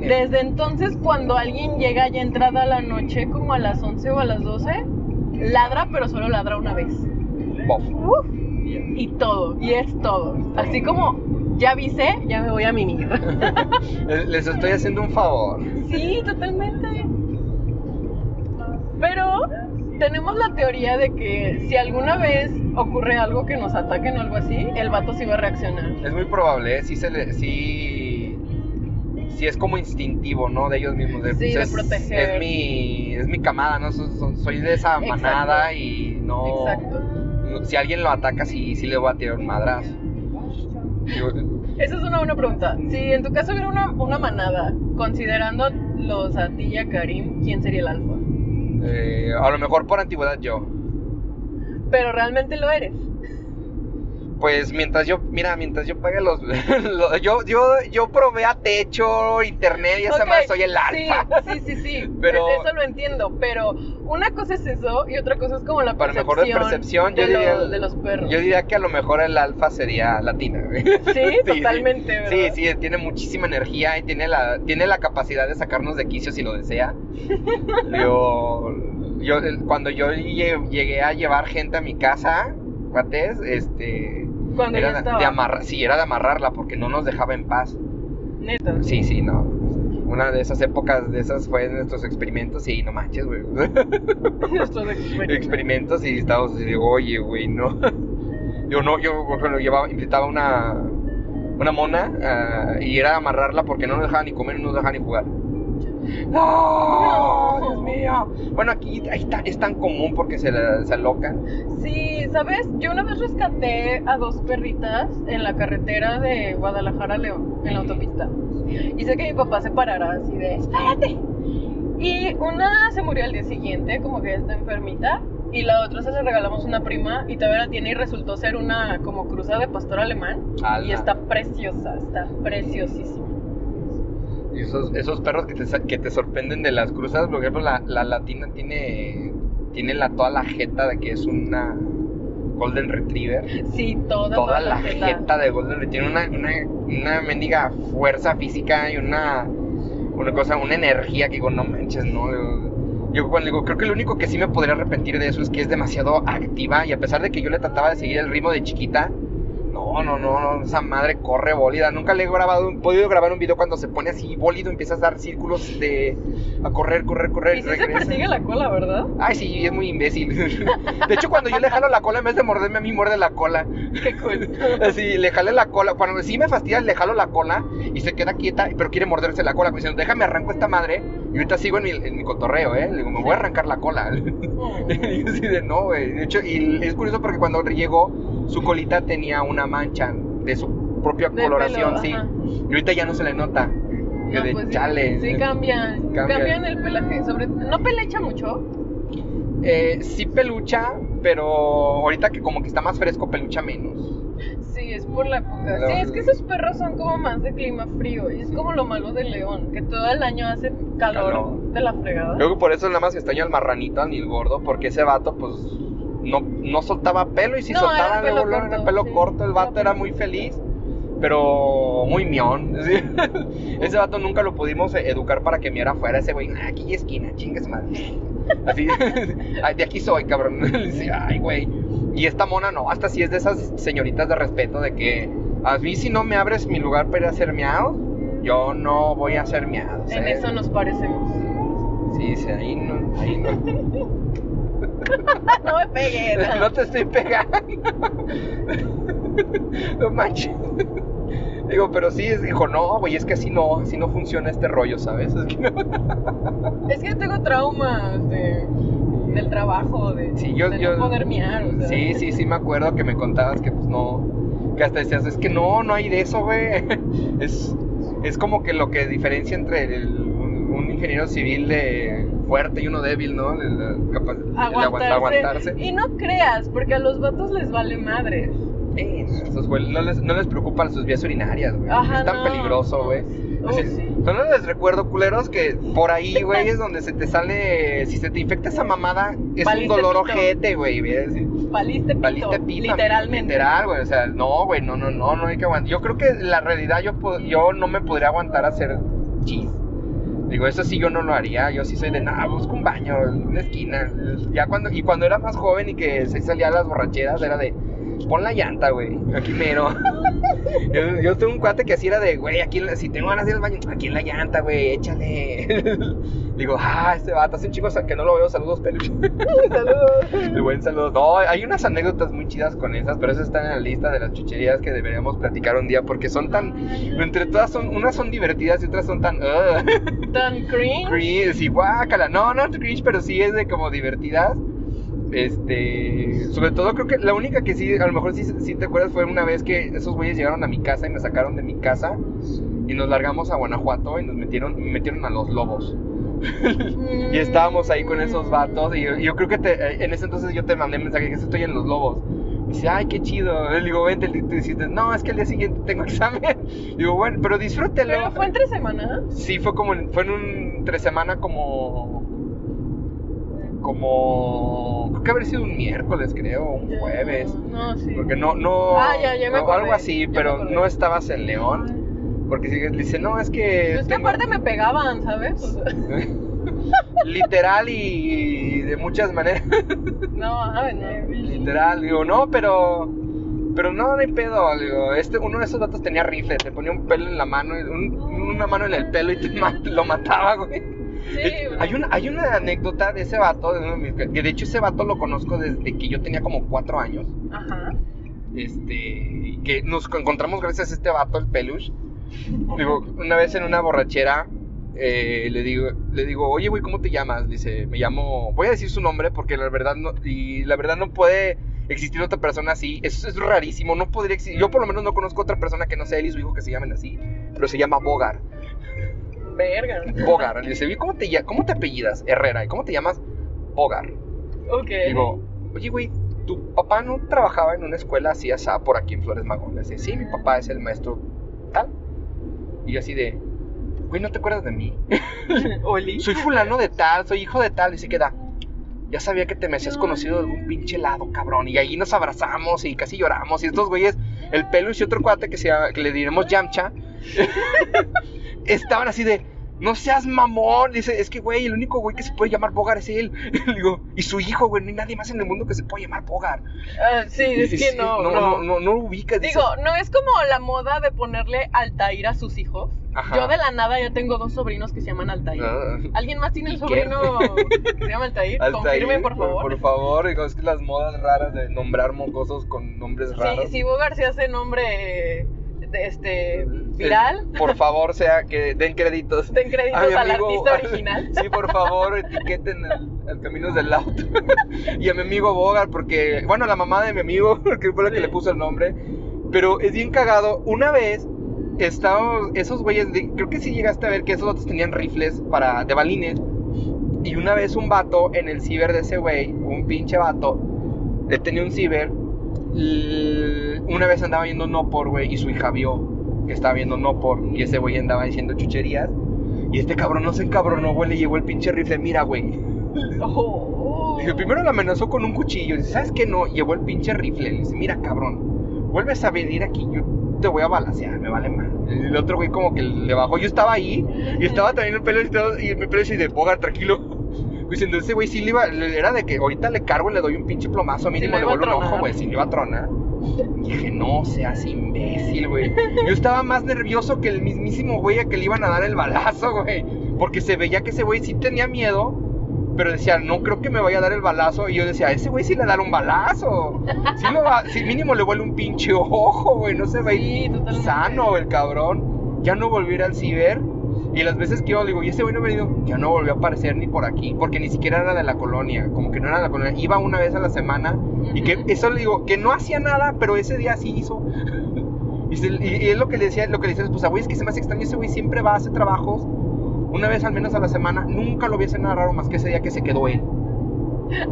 Desde entonces, cuando alguien llega ya entrada a la noche, como a las 11 o a las 12, ladra, pero solo ladra una vez. Uf, y todo, y es todo. Así como ya avisé, ya me voy a mimir. Les les estoy haciendo un favor. sí, totalmente. Pero tenemos la teoría de que si alguna vez ocurre algo que nos ataquen o algo así, el vato sí va a reaccionar. Es muy probable, ¿eh? Sí, se le, sí, sí es como instintivo, ¿no? De ellos mismos. De, Sí, de es, proteger. Es mi, es mi camada, ¿no? So- so- soy de esa Exacto. manada y no... Exacto. Si alguien lo ataca, sí, sí le voy a tirar un madrazo. Esa es una buena pregunta. Si en tu caso hubiera una, una manada, considerando los a ti y a Karim, ¿quién sería el alfa? eh, a lo mejor por antigüedad yo. Pero realmente lo eres. Pues mientras yo, mira, mientras yo pague los... lo- yo, yo, yo provea techo, internet y esa Ok, madre, soy el alfa. Sí, sí, sí, sí. Pero- Eso lo entiendo. Pero una cosa es eso y otra cosa es como la Para percepción, mejor de percepción, yo de, diría, lo- de los perros. yo diría que a lo mejor el alfa sería latina, güey. Sí, totalmente, ¿verdad? Sí, sí, tiene muchísima energía y tiene la, tiene la capacidad de sacarnos de quicio si lo desea. Yo, yo cuando yo lle- llegué a llevar gente a mi casa, cuates, este, Cuando era ya de- estaba. de sí, era de amarrarla porque no nos dejaba en paz. Neta. Sí, sí, no. Una de esas épocas, de esas fue nuestros experimentos y no manches, güey. Nuestros experimentos. experimentos y estábamos así de, oye, güey, no. Yo no, yo por ejemplo, llevaba, invitaba una, una mona ah, y era amarrarla porque no nos dejaba ni comer, no nos dejaba ni jugar. ¡No! ¡Dios mío! Bueno, aquí está- es tan común porque se, se alocan. Sí, ¿sabes? Yo una vez rescaté a dos perritas en la carretera de Guadalajara a León, en la autopista. Hice que mi papá se parara así de, espérate. Y una se murió al día siguiente, como que está enfermita. Y la otra se la regalamos una prima y todavía la tiene y resultó ser una como cruza de pastor alemán. Ala. Y está preciosa, está preciosísima. Y esos, esos perros que te, que te sorprenden de las cruzas, por ejemplo, la, la latina tiene, tiene la, toda la jeta de que es una Golden Retriever. Sí, toda, toda la jeta. jeta de Golden Retriever, una, una, una mendiga fuerza física y una, una cosa, una energía que digo, no manches, no. Yo cuando digo, creo que lo único que sí me podría arrepentir de eso es que es demasiado activa y a pesar de que yo le trataba de seguir el ritmo de chiquita, no, No, no, esa madre corre bólida. Nunca le he grabado, podido grabar un video cuando se pone así bólido, empiezas a dar círculos de a correr, correr, correr. Y sí se persigue la cola, ¿verdad? Ay, sí, es muy imbécil. De hecho, cuando yo le jalo la cola, en vez de morderme a mí, muerde la cola. Qué cool. Así, le jale la cola. Cuando sí me fastidia, le jalo la cola y se queda quieta, pero quiere morderse la cola. Como diciendo, déjame arranco esta madre. Y ahorita sigo en mi, en mi cotorreo, ¿eh? Le digo, me voy a arrancar la cola. Oh. y yo así de no, güey. De hecho, y es curioso porque cuando llegó, su colita tenía una mancha de su propia De coloración, pelo, sí. ajá. Y ahorita ya no se le nota. No, de pues chale. Sí, cambian. Cambia. Cambian el pelaje. Sobre... ¿No pelecha mucho? Eh, sí pelucha, pero ahorita que como que está más fresco, pelucha menos. Sí, es por la época. Sí, es que esos perros son como más de clima frío. Y es como lo malo del león, que todo el año hace calor Calor. de la fregada. Creo que por eso nada más extraño al marranito, al el gordo, porque ese vato, pues, no, no soltaba pelo y si No, soltaba luego, luego era corto, pelo sí. corto. El vato Era muy feliz, pero muy mión. ¿sí? Ese vato nunca lo pudimos eh, educar para que miara afuera. Ese güey, "Ah, aquí esquina, chingues madre. Así, "Ay, de aquí soy, cabrón. Dice, ay, güey. Y esta mona no, hasta si es de esas señoritas de respeto de que a mí si no me abres mi lugar para ir a hacer miados, yo no voy a hacer miados. En ¿eh?". eso nos parecemos. Sí, sí, ahí no, ahí no. no me pegué. no. No te estoy pegando. No manches. Digo, pero sí, es- dijo, no, güey, es que así no, así no funciona este rollo, ¿sabes? Es que no. Es que tengo traumas de, del trabajo, de, Sí, yo- de yo- no poder. O sea. Sí, sí, sí, me acuerdo que me contabas que, pues, no, que hasta decías, es que no, no hay de eso, güey. Es, es como que lo que diferencia entre el- un, un ingeniero civil de fuerte y uno débil, ¿no? El, el capaz- el aguant- Aguantarse. Y no creas, porque a los vatos les vale madre. Sí, esos güey, no les, no les preocupan sus vías urinarias, güey. Ajá, es tan no. peligroso, güey. Oh, sí. ¿No les recuerdo, culeros, que por ahí, güey, es donde se te sale. Si se te infecta esa mamada, es un dolor pito. ojete, güey. Valiste pito, Valiste pito, literalmente. Literal, güey. O sea, no, güey, no, no, no, no hay que aguantar. Yo creo que la realidad yo, yo no me podría aguantar a hacer chis. Digo, eso sí yo no lo haría. Yo sí soy de, nada, busco un baño, una esquina. Ya cuando, y cuando era más joven y que se salía a las borracheras, era de, pon la llanta, güey, aquí mero. yo, yo tengo un cuate que así era de, güey, aquí, si tengo ganas de ir al baño, aquí en la llanta, güey, échale. Digo, ah, este vato, hace un chico que no lo veo, saludos, peluche. Saludos. El buen saludo. No, hay unas anécdotas muy chidas con esas, pero eso está en la lista de las chucherías que deberíamos platicar un día porque son tan. Entre todas son. Unas son divertidas y otras son tan. Tan cringe. cringe y guácala. No, no cringe, pero sí es de como divertidas. Este. Sobre todo creo que la única que sí, a lo mejor sí, sí te acuerdas fue una vez que esos güeyes llegaron a mi casa y me sacaron de mi casa y nos largamos a Guanajuato y nos metieron, me metieron a los lobos. Y estábamos ahí con esos vatos y yo, yo creo que te- en ese entonces yo te mandé mensaje que estoy en los lobos. Y dice, ay, qué chido. Le digo, vente, y tú dijiste, no, es que al día siguiente tengo examen. Digo, bueno, pero disfrútelo. Pero fue entre semana. Sí, fue como, en- fue en un tres semana como, como, creo que haber sido un miércoles, creo, un jueves. No, sí. Porque no, no, Ah, ya, ya me o acordé, algo así, me pero no estabas en León. Porque si- dice, no, es que... Es que tengo- aparte me pegaban, ¿sabes? O sea, Literal y de muchas maneras. no, no. Literal, digo, no, pero. Pero no, no hay pedo, digo, este, uno de esos datos tenía rifle, te ponía un pelo en la mano, un- una mano en el pelo y te lo mataba, güey. Hay, una, hay una anécdota de ese vato, que de hecho ese vato lo conozco desde que yo tenía como cuatro años, Ajá. este, que nos encontramos gracias a este vato, el peluche. Digo, una vez en una borrachera, eh, le digo, le digo, oye, güey, ¿cómo te llamas? Dice, me llamo, voy a decir su nombre porque la verdad no, y la verdad no puede existir otra persona así. Eso es rarísimo, no podría existir. Yo por lo menos no conozco otra persona que no sea él y su hijo que se llamen así, pero se llama Bogar. Verga. Bogar. Le dice, "Oye, ¿cómo te, ¿cómo te apellidas? Herrera. ¿Y cómo te llamas? Bogar. Ok. Digo, oye, güey, ¿tu papá no trabajaba en una escuela así asá por aquí en Flores Magón? Le dice, sí, mi papá es el maestro tal. Y yo así de, güey, ¿no te acuerdas de mí? Oli. Soy fulano de tal, soy hijo de tal. Y se queda, ya sabía que te me hacías conocido de algún pinche lado, cabrón. Y ahí nos abrazamos y casi lloramos. Y estos güeyes, el pelo y otro cuate que, se que le diremos Yamcha, estaban así de, no seas mamón. Dice, es que, güey, el único güey que se puede llamar Bogart es él. Digo, y su hijo, güey, no hay nadie más en el mundo que se pueda llamar Bogart. Ah, sí, es que sí, no, no, no. no, no, no lo ubicas. dices, Digo, ¿no es como la moda de ponerle Altair a sus hijos? Ajá. Yo de la nada ya tengo dos sobrinos que se llaman Altair. Ah. ¿Alguien más tiene un ¿Y qué? sobrino que se llama Altair? Altair, Confirmen, por favor. Por favor, digo, es que las modas raras de nombrar mocosos con nombres raros. Sí, si Bogart se hace nombre este viral, Eh, Por favor, sea que den créditos. den créditos A mi al amigo- artista original. Sí, por favor, etiqueten al, Caminos del Auto. y a mi amigo Bogart, porque, bueno, la mamá de mi amigo, que fue la que Sí. le puso el nombre. Pero es bien cagado. Una vez estábamos, esos güeyes, de- creo que sí llegaste a ver que esos otros tenían rifles para, de balines. Y una vez un vato en el ciber de ese güey, un pinche vato, él tenía un ciber. Y Una vez andaba viendo No por, güey, y su hija vio que estaba viendo No por, y ese güey andaba diciendo chucherías. Y este cabrón no se encabronó, güey, le llevó el pinche rifle. Mira, güey. Oh. Dice, primero lo amenazó con un cuchillo. Dice, ¿sabes qué? No, llevó el pinche rifle. Le dice, mira, cabrón, vuelves a venir aquí, yo te voy a balasear, me vale más. El otro güey como que le bajó. Yo estaba ahí y estaba también el pelo y, todo, y mi pelo así de boga, tranquilo. Diciendo, ese güey sí le iba, era de que ahorita le cargo y le doy un pinche plomazo, mínimo le vuelvo un ojo, güey, si le iba a tronar. Y dije, no seas imbécil, güey. Yo estaba más nervioso que el mismísimo güey a que le iban a dar el balazo, güey. Porque se veía que ese güey sí tenía miedo, pero decía, no creo que me vaya a dar el balazo. Y yo decía, ese güey sí le dará un balazo. Sí, lo va, sí mínimo le vuelve un pinche ojo, güey. No se ve Sí, sano el cabrón. Ya no volví a ir al ciber. Y las veces que yo digo, y ese güey no me venido, ya no volvió a aparecer ni por aquí, porque ni siquiera era de la colonia, como que no era de la colonia, iba una vez a la semana, y que eso le digo, que no hacía nada, pero ese día sí hizo. Y, se- y- y es lo que le decía, lo que le decía a esposa, güey, es que se me hace extraño ese güey, siempre va a hacer trabajos, una vez al menos a la semana, nunca lo vi hacer nada raro más que ese día que se quedó él.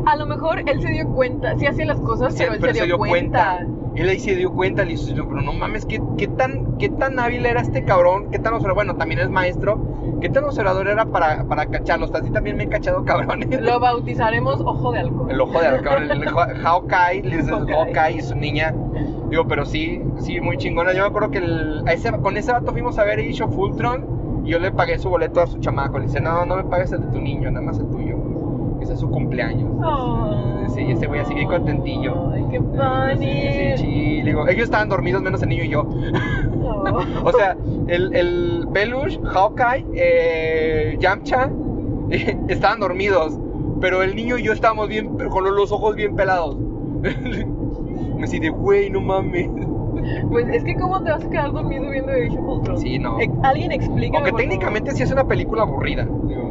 A lo mejor él se dio cuenta, sí hacía las cosas, pero él se dio, cuenta. Él ahí se dio cuenta, le dice, pero no mames, ¿qué, qué tan, ¿qué tan hábil era este cabrón? ¿Qué tan observador? Bueno, también es maestro. ¿Qué tan observador era para, para cacharlos? Así también me he cachado cabrones. Lo bautizaremos ojo de halcón. El ojo de halcón, el Hawkeye, le dices Hawkeye. Y su niña. Digo, pero sí, sí, muy chingona. Yo me acuerdo que el- a ese- con ese vato fuimos a ver Age of Ultron y yo le pagué su boleto a su chamaco. Le dice, no, no me pagues el de tu niño, nada más el tuyo. Ese es su cumpleaños. Oh. Sí, ese güey así bien contentillo. Ay, qué funny. sí, sí, le digo, ellos estaban dormidos menos el niño y yo. Oh. O sea, el, el Belush, Hawkeye, eh, Yamcha estaban dormidos, pero el niño y yo estábamos bien, con los ojos bien pelados. Me decía de, güey, no mames. Pues es que cómo te vas a quedar dormido viendo Age of Ultron. Sí, no. Alguien explica. Aunque técnicamente sí es una película aburrida.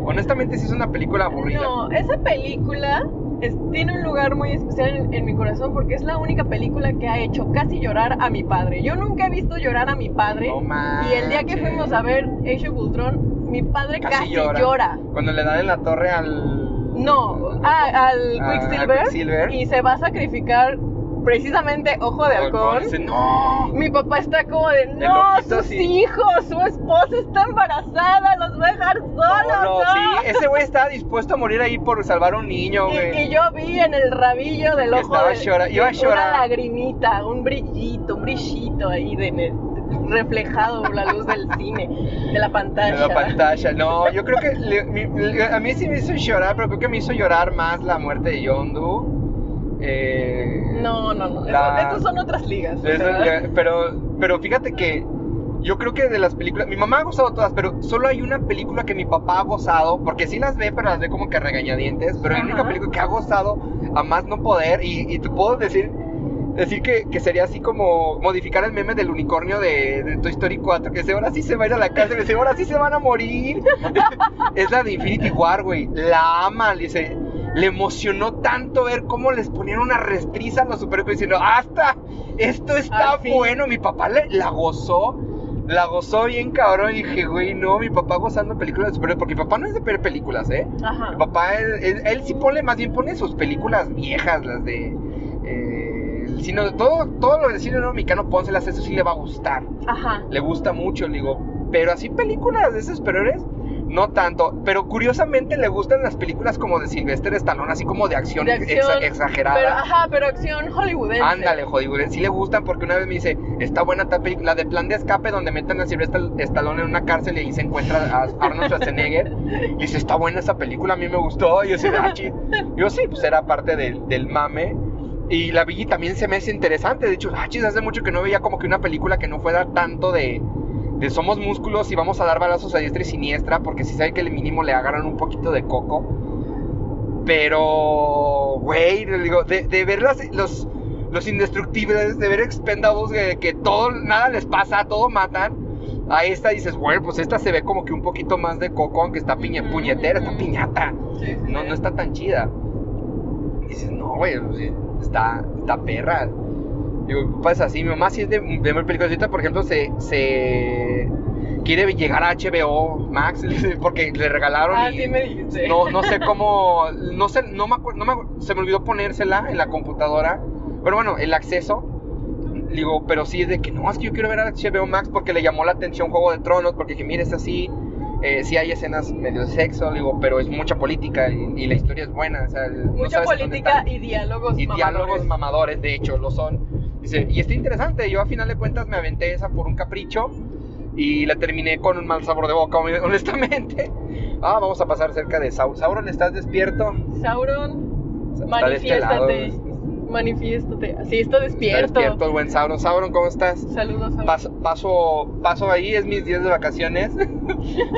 Honestamente sí es una película aburrida. No, esa película es- tiene un lugar muy especial en, en mi corazón porque es la única película que ha hecho casi llorar a mi padre. Yo nunca he visto llorar a mi padre. No y el día que fuimos a ver Age of Ultron, mi padre casi, Casi llora. llora. Cuando le dan en la torre al... No, a- al a- a Quicksilver, Quicksilver. y se va a sacrificar precisamente Ojo de Halcón. No. Mi papá está como de, no, sus así. hijos, su esposa está embarazada, los va a dejar solos. No, no, no". sí, ese güey estaba dispuesto a morir ahí por salvar a un niño, güey. Y, y yo vi en el rabillo del ojo estaba de- llora- iba a una llorar. lagrimita, un brillito, un brillito ahí de, de- reflejado por la luz del cine, de la pantalla. En la pantalla. No, yo creo que le- mi- le- a mí sí me hizo llorar, pero creo que me hizo llorar más la muerte de Yondu. Eh, No, no, no. La- Estos son otras ligas. ya- pero, pero fíjate que yo creo que de las películas, mi mamá ha gozado todas, pero solo hay una película que mi papá ha gozado, porque sí las ve, pero las ve como que regañadientes, pero la única película que ha gozado a más no poder, y, y te puedo decir, decir que, que sería así como modificar el meme del unicornio de, de Toy Story 4, que dice, ahora sí se va a ir a la cárcel, dice, ahora sí se van a morir. es la de Infinity War, güey, la ama, dice... Le emocionó tanto ver cómo les ponían una restriza a los superhéroes diciendo, hasta esto está Al fin. bueno. Mi papá le, la gozó, la gozó bien cabrón. Y dije, güey, no, mi papá gozando películas de superhéroes, porque mi papá no es de ver películas, ¿eh? Ajá. Mi papá, él, él- él sí pone, más bien pone sus películas viejas, las de... eh, cine- todo, todo lo del cine mexicano, pónselas, eso sí le va a gustar Ajá. le gusta mucho, le digo, pero así películas de esos No tanto, pero curiosamente le gustan las películas como de Sylvester Stallone, así como de acción, De acción, exa- exagerada. Pero, ajá, pero acción hollywoodense. Ándale, Hollywood. Sí le gustan porque una vez me dice, está buena tal película, la de Plan de Escape, donde meten a Sylvester Stallone en una cárcel y ahí se encuentra a Arnold Schwarzenegger. Y dice, está buena esa película, a mí me gustó. Y yo, de, "Ah, chi". yo sí, pues era parte del, del mame. Y la vi y también se me hace interesante. De hecho, ah, chis, hace mucho que no veía como que una película que no fuera tanto de, de somos músculos y vamos a dar balazos a diestra y siniestra, porque si sabe que el mínimo le agarran un poquito de coco. Pero, güey, digo, de, de ver las- los, los indestructibles, de ver expendables, que, que todo, nada les pasa, todo matan. A esta dices, bueno, pues esta se ve como que un poquito más de coco, aunque está piña, puñetera, está piñata. Sí, sí, No, no está tan chida. Dices, no, güey, pues, está, está perra. Digo, pasa así, mi mamá sí es de, de ver películas ahorita, por ejemplo, se, se quiere llegar a HBO Max porque le regalaron Ah, y sí me dijiste. no, no sé cómo, no sé, no me acuerdo, no me se me olvidó ponérsela en la computadora, pero bueno, el acceso, digo, pero sí es de que no, es que yo quiero ver a HBO Max porque le llamó la atención Juego de Tronos, porque dije, mire, es así, eh, sí hay escenas medio de sexo, digo, pero es mucha política y, y la historia es buena, o sea, no Mucha sabes política y diálogos y diálogos mamadores, de hecho, lo son. Dice, y está interesante, yo a final de cuentas me aventé esa por un capricho y la terminé con un mal sabor de boca, honestamente. Ah, vamos a pasar cerca de Sauron. Sauron, ¿estás despierto? Sauron, Está este manifiéstate. Manifiéstate. Sí, está despierto. Está despierto el buen Sauron. Sauron, ¿cómo estás? Saludos, Sauron. Paso, paso, paso ahí, es mis días de vacaciones.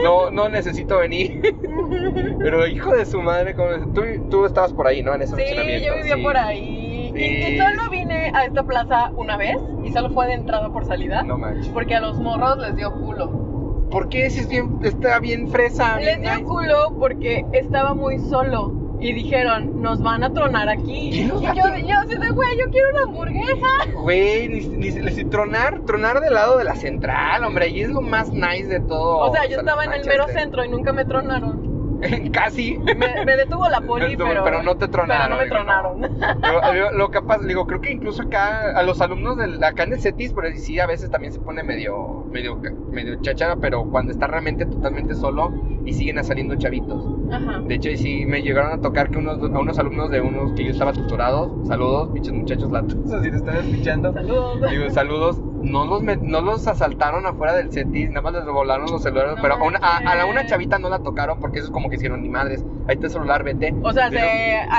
No, no necesito venir. Pero hijo de su madre, ¿cómo es? tú, tú estabas por ahí, ¿no? En ese Sí, yo vivía sí. por ahí. Y, y solo vine a esta plaza una vez y solo fue de entrada por salida. No manches. Porque a los morros les dio culo. ¿Por qué si es bien, está bien fresa? Les bien dio nice? culo porque estaba muy solo. Y dijeron, nos van a tronar aquí. ¿Quién Y yo, yo así de, güey, yo quiero una hamburguesa. Güey, ni, ni, ni- tronar, tronar del lado de la central, hombre, ahí es lo más nice de todo. O sea, yo estaba en el mero centro y nunca me tronaron. Casi. Me, me detuvo la poli, Pero- no te tronaron, Pero no me digo, tronaron. Yo- lo que pasa, digo, creo que incluso acá, a los alumnos del, acá en el CETIS, pero sí, a veces también se pone medio, medio, medio cháchara, pero cuando está realmente totalmente solo y siguen saliendo chavitos. Ajá. De hecho, y sí me llegaron a tocar que unos, a unos alumnos de unos que yo estaba tutorado, saludos, pinches muchachos latos, así te están escuchando. Saludos. Digo, saludos. No los, met- no los asaltaron afuera del CETIS, nada más les volaron los celulares. No pero a una, a, a la una chavita no la tocaron porque eso es como que hicieron ni madres. Ahí está el celular, vete. O sea, se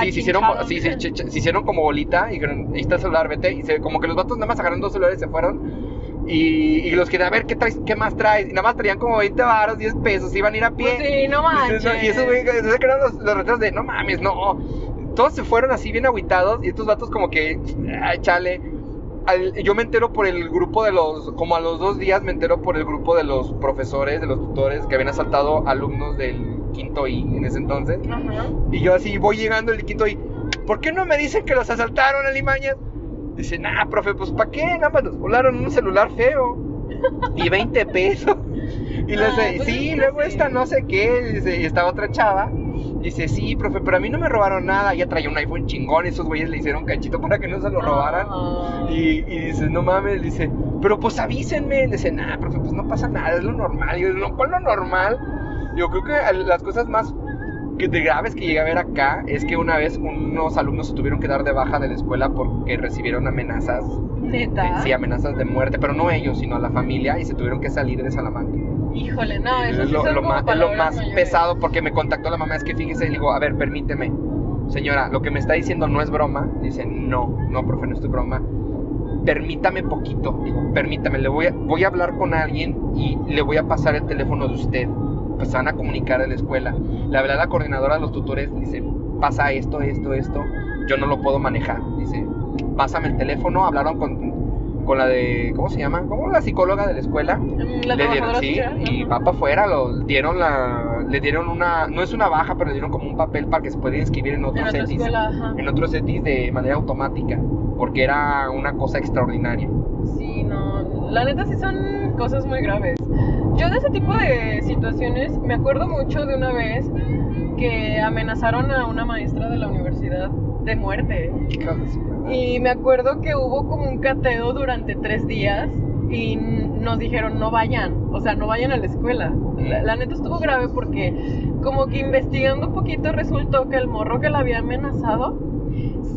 sí, se hicieron, sí, se, se hicieron como bolita y dijeron, ahí está el celular, vete. Y se, como que los vatos nada más agarraron dos celulares y se fueron. Y, y los que, a ver, ¿qué, traes, ¿qué más traes? Y nada más traían como 20 baros, 10 pesos, iban a ir a pie. Pues sí, no manches. Y esos güey, se quedaron los, los retratos de, no mames, no. Todos se fueron así bien agüitados y estos vatos como que, ay, chale. Al- yo me entero por el grupo de los, como a los dos días me entero por el grupo de los profesores, de los tutores que habían asaltado alumnos del quinto I en ese entonces. Ajá. Y yo así voy llegando el quinto I, ¿por qué no me dicen que los asaltaron, Alimañas? Dice, nah, profe, pues ¿para qué? Nada más nos volaron un celular feo. Y 20 pesos. Y le Ah, dice, pues sí, luego esta no sé qué. Dice, y esta otra chava. Dice, sí, profe, pero a mí no me robaron nada. Ella traía un iPhone chingón. Esos güeyes le hicieron cachito para que no se lo robaran. Ah. Y, y dice, no mames, dice, pero pues avísenme. Dice, nah, profe, pues no pasa nada, es lo normal. Y yo, no, ¿cuál lo normal? Yo creo que las cosas más que de graves que llegué a ver acá es que una vez unos alumnos se tuvieron que dar de baja de la escuela porque recibieron amenazas, Neta. sí, amenazas de muerte, pero no ellos, sino la familia y se tuvieron que salir de Salamanca. Híjole, no, eso es lo, lo como es lo más mayores. pesado porque me contactó la mamá, es que fíjese, le digo, a ver, permíteme, señora, lo que me está diciendo no es broma. Dice, no, no, profe, no es broma. Permítame poquito, digo, permítame, le voy a, voy a hablar con alguien y le voy a pasar el teléfono de usted. Van a comunicar a la escuela. La verdad, la coordinadora de los tutores dice, pasa esto, esto, esto, yo no lo puedo manejar. Dice, pásame el teléfono, hablaron con, con la de, ¿cómo se llama? ¿Cómo la psicóloga de la escuela? Mm, La le dieron, sí, social, y va para afuera, lo dieron la, le dieron una, no es una baja, pero le dieron como un papel para que se pudiera inscribir en En otros otra CETIS, escuela, ajá. en otros CETIS de manera automática, porque era una cosa extraordinaria. Sí, no, la neta sí son cosas muy graves. Yo de ese tipo de situaciones me acuerdo mucho de una vez que amenazaron a una maestra de la universidad de muerte. Y me acuerdo que hubo como un cateo durante tres días y nos dijeron no vayan, o sea, no vayan a la escuela. La, la neta estuvo grave porque como que investigando un poquito resultó que el morro que la había amenazado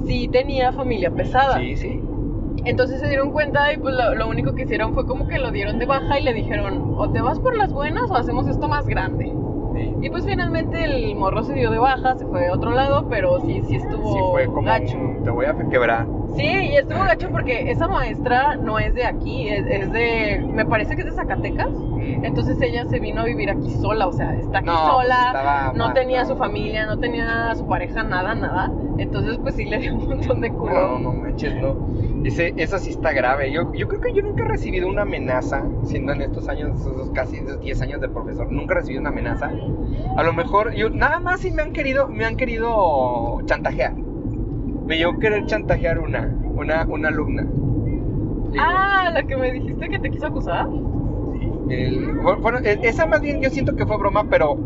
sí tenía familia pesada. Sí, sí. Entonces se dieron cuenta y pues lo, lo único que hicieron fue como que lo dieron de baja y le dijeron o te vas por las buenas o hacemos esto más grande. sí. Y pues finalmente el morro se dio de baja, se fue a otro lado, pero sí, sí estuvo Sí, fue como gacho. un, te voy a quebrar. Sí, y estuvo gacho porque esa maestra no es de aquí, es, es de, me parece que es de Zacatecas. Entonces ella se vino a vivir aquí sola, o sea, está aquí No, pues, sola, no mal, tenía no. su familia, no tenía su pareja, nada, nada. Entonces pues sí le dio un montón de culo. No, no manches, no. Ese, esa sí está grave. Yo, yo creo que yo nunca he recibido una amenaza, siendo en estos años, esos casi esos 10 años de profesor, nunca he recibido una amenaza. A lo mejor, yo nada más si me han querido, me han querido chantajear. Me llegó a querer chantajear una, una, una alumna. Ah, la que me dijiste que te quiso acusar. el- bueno, esa más bien yo siento que fue broma, pero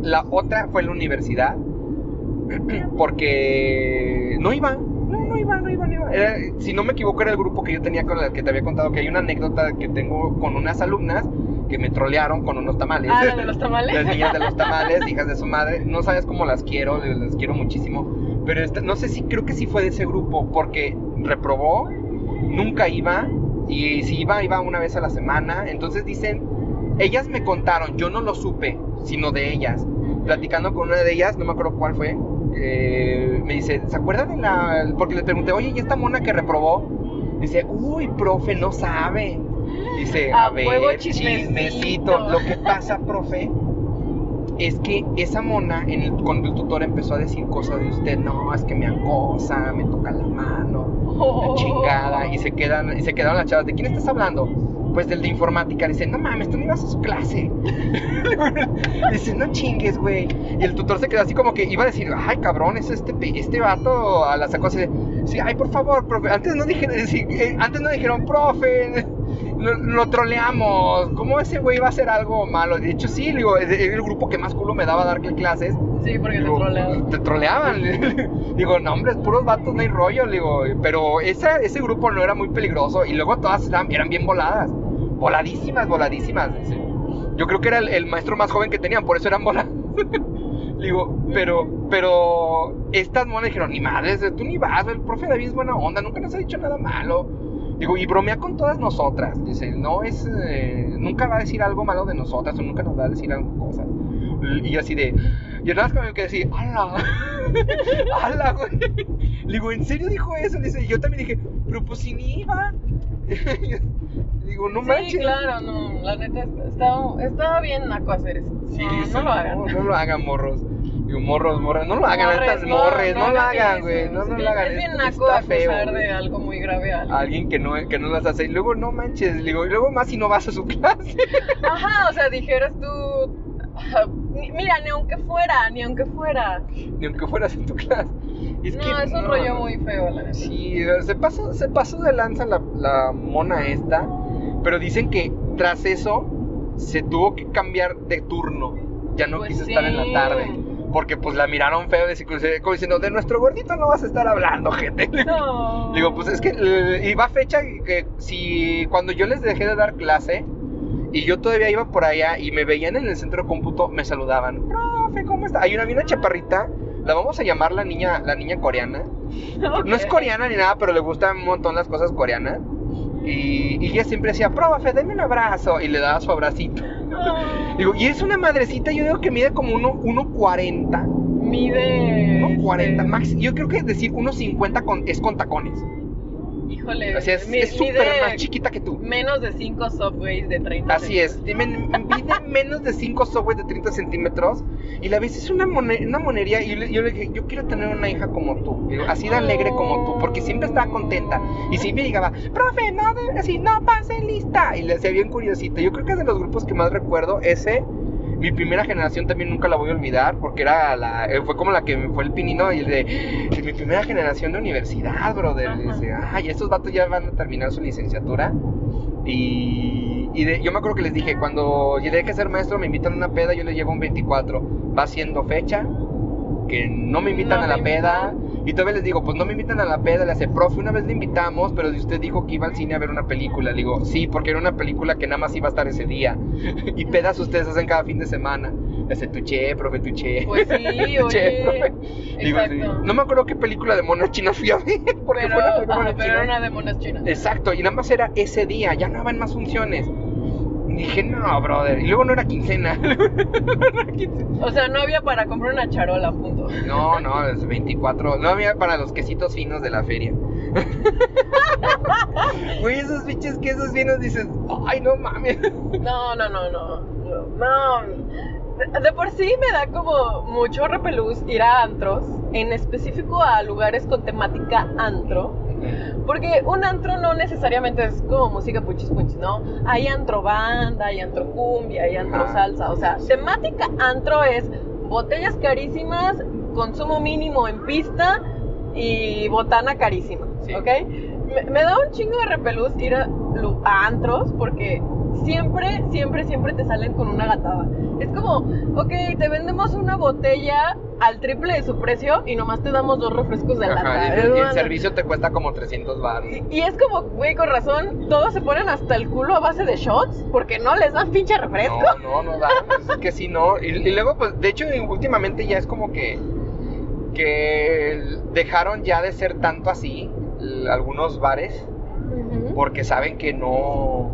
la otra fue en la universidad. Porque no iba, no, no iba, no iba, no iba. Era- si no me equivoco, era el grupo que yo tenía con el que te había contado que hay una anécdota que tengo con unas alumnas que me trolearon con unos tamales. Ah, la de los tamales. Las niñas de los tamales, hijas de su madre. No sabes cómo las quiero, las quiero muchísimo. Pero esta- no sé si, creo que sí fue de ese grupo, porque reprobó, nunca iba, y si iba, iba una vez a la semana. Entonces dicen, ellas me contaron, yo no lo supe, sino de ellas. Platicando con una de ellas, no me acuerdo cuál fue, eh, me dice, ¿se acuerdan de la...? Porque le pregunté, oye, ¿y esta mona que reprobó? Dice, uy, profe, no sabe. Dice, a, A ver, chismecito. chismecito. Lo que pasa, profe, es que esa mona el, con el tutor empezó a decir cosas de usted, no, es que me acosa, me toca la mano, la chingada, y se quedan, y se quedaron las chavas, ¿de quién estás hablando? Pues del de informática, dice, no mames, tú no ibas a su clase. dice, no chingues, güey. Y el tutor se quedó así como que iba a decir, ay cabrón, es este, este vato a la sacó así de, sí, ay por favor, profe, antes no dijeron, eh, antes no dijeron, profe, lo, lo troleamos, ¿cómo ese güey va a hacer algo malo? De hecho, sí, digo, es el grupo que más culo me daba dar clases. Sí, porque te Digo, trolearon. Te troleaban. digo, no, hombre, puros vatos, no hay rollo. Digo, pero esa, ese grupo no era muy peligroso. Y luego todas eran, eran bien voladas. Voladísimas, voladísimas. dice. Yo creo que era el, el maestro más joven que tenían, por eso eran voladas. digo, pero, pero estas monas dijeron, ni madres, tú ni vas, el profe David es buena onda, nunca nos ha dicho nada malo. Digo, y bromea con todas nosotras. Dice, no es, eh, nunca va a decir algo malo de nosotras o nunca nos va a decir algo cosas. Y así de, yo nada más que decir, ¡hala! ¡hala, güey! Le digo, ¿en serio dijo eso? Dice, yo también dije, pero pues si ni iba. digo, no sí, manches. claro, no, la neta estaba, estaba bien naco hacer eso. Sí, no, sí, no lo hagan. No, no lo hagan, morros. Morros, morros, no lo hagan, Morres, estas morres, no, lo hagan, güey, no, no lo hagan. Es bien naco acusar de algo muy grave a alguien. Alguien que no, que no las hace. Y luego, no manches, digo, y luego más si no vas a su clase. Ajá, o sea, dijeras tú. "Ah, ni- Mira, ni aunque fuera, ni aunque fuera. Ni aunque fueras en tu clase. Es no, que, es un no, rollo muy feo, la neta. Sí, se pasó, se pasó de lanza la, la mona esta, pero dicen que tras eso se tuvo que cambiar de turno. Ya no Pues quiso sí. estar en la tarde. Porque pues la miraron feo, de- como diciendo, de nuestro gordito no vas a estar hablando, gente. No. Digo, pues es que eh, iba fecha que si cuando yo les dejé de dar clase y yo todavía iba por allá y me veían en el centro de cómputo, me saludaban, profe, ¿cómo está? Hay una, una chaparrita, la vamos a llamar la niña, la niña coreana. No es coreana ni nada, pero le gustan un montón las cosas coreanas. Y, y ella siempre decía, profe, denme un abrazo. Y le daba su abracito. Digo, y es una madrecita, yo digo que mide como uno- 1.40. Mide. 1.40, este, max. Yo creo que decir 1.50 con, es con tacones. Híjole. O sea, es súper más chiquita que tú. Menos de 5 subways de 30 Así es, mide mide menos de 5 subways de 30 centímetros y la ves es una, mone- una monería y yo, le- yo le dije, yo quiero tener una hija como tú, así de alegre como tú, porque siempre estaba contenta y siempre llegaba, profe, no, así, no pase lista y le hacía bien curiosita. Yo creo que es de los grupos que más recuerdo, ese, mi primera generación también nunca la voy a olvidar porque era la, eh, fue como la que me fue el pinino y el de, de mi primera generación de universidad, brother. Dice, ay, estos vatos ya van a terminar su licenciatura. Y, y de- yo me acuerdo que les dije, cuando llegué a ser maestro me invitan a una peda, yo les llevo un 24. Va siendo fecha que no me invitan No a la peda. Y todavía les digo, pues no me invitan a la peda. Le hace, profe, una vez le invitamos, pero si usted dijo que iba al cine a ver una película. Le digo, sí, porque era una película que nada más iba a estar ese día. y pedas ustedes hacen cada fin de semana. Le hace, tuché, profe, tuché. Pues sí, Tuché, oye. profe. Digo, sí. Exacto. No me acuerdo qué película de monas chinas fui a ver. Porque pero, fue una película ajá, de pero China. era una de monas chinas. Exacto, y nada más era ese día, ya no había más funciones. Y dije, no, brother. Y luego no era quincena. No era quincena. O sea, no había para comprar una charola, punto. no, no, es 24. No había para los quesitos finos de la feria. Güey, esos bichos quesos finos dices, ay, no mames. No, no, no, no. No. De, de por sí me da como mucho repelús ir a antros, en específico a lugares con temática antro. Porque un antro no necesariamente es como música punchis punchis, ¿no? Hay antro banda, hay antro cumbia, hay antro salsa. O sea, temática antro es botellas carísimas, consumo mínimo en pista y botana carísima, Sí. ¿ok? Me, me da un chingo de repelús ir a antros porque siempre, siempre, siempre te salen con una gatada. Es como, ok, te vendemos una botella al triple de su precio y nomás te damos dos refrescos de lata. y, el- y el servicio te cuesta como 300 baros. y, y es como, güey, con razón, todos se ponen hasta el culo a base de shots porque no les dan pinche refresco. No, no, no. Es que sí, no. Y, y luego, pues, de hecho, últimamente ya es como que. Que dejaron ya de ser tanto así algunos bares. Porque saben que no.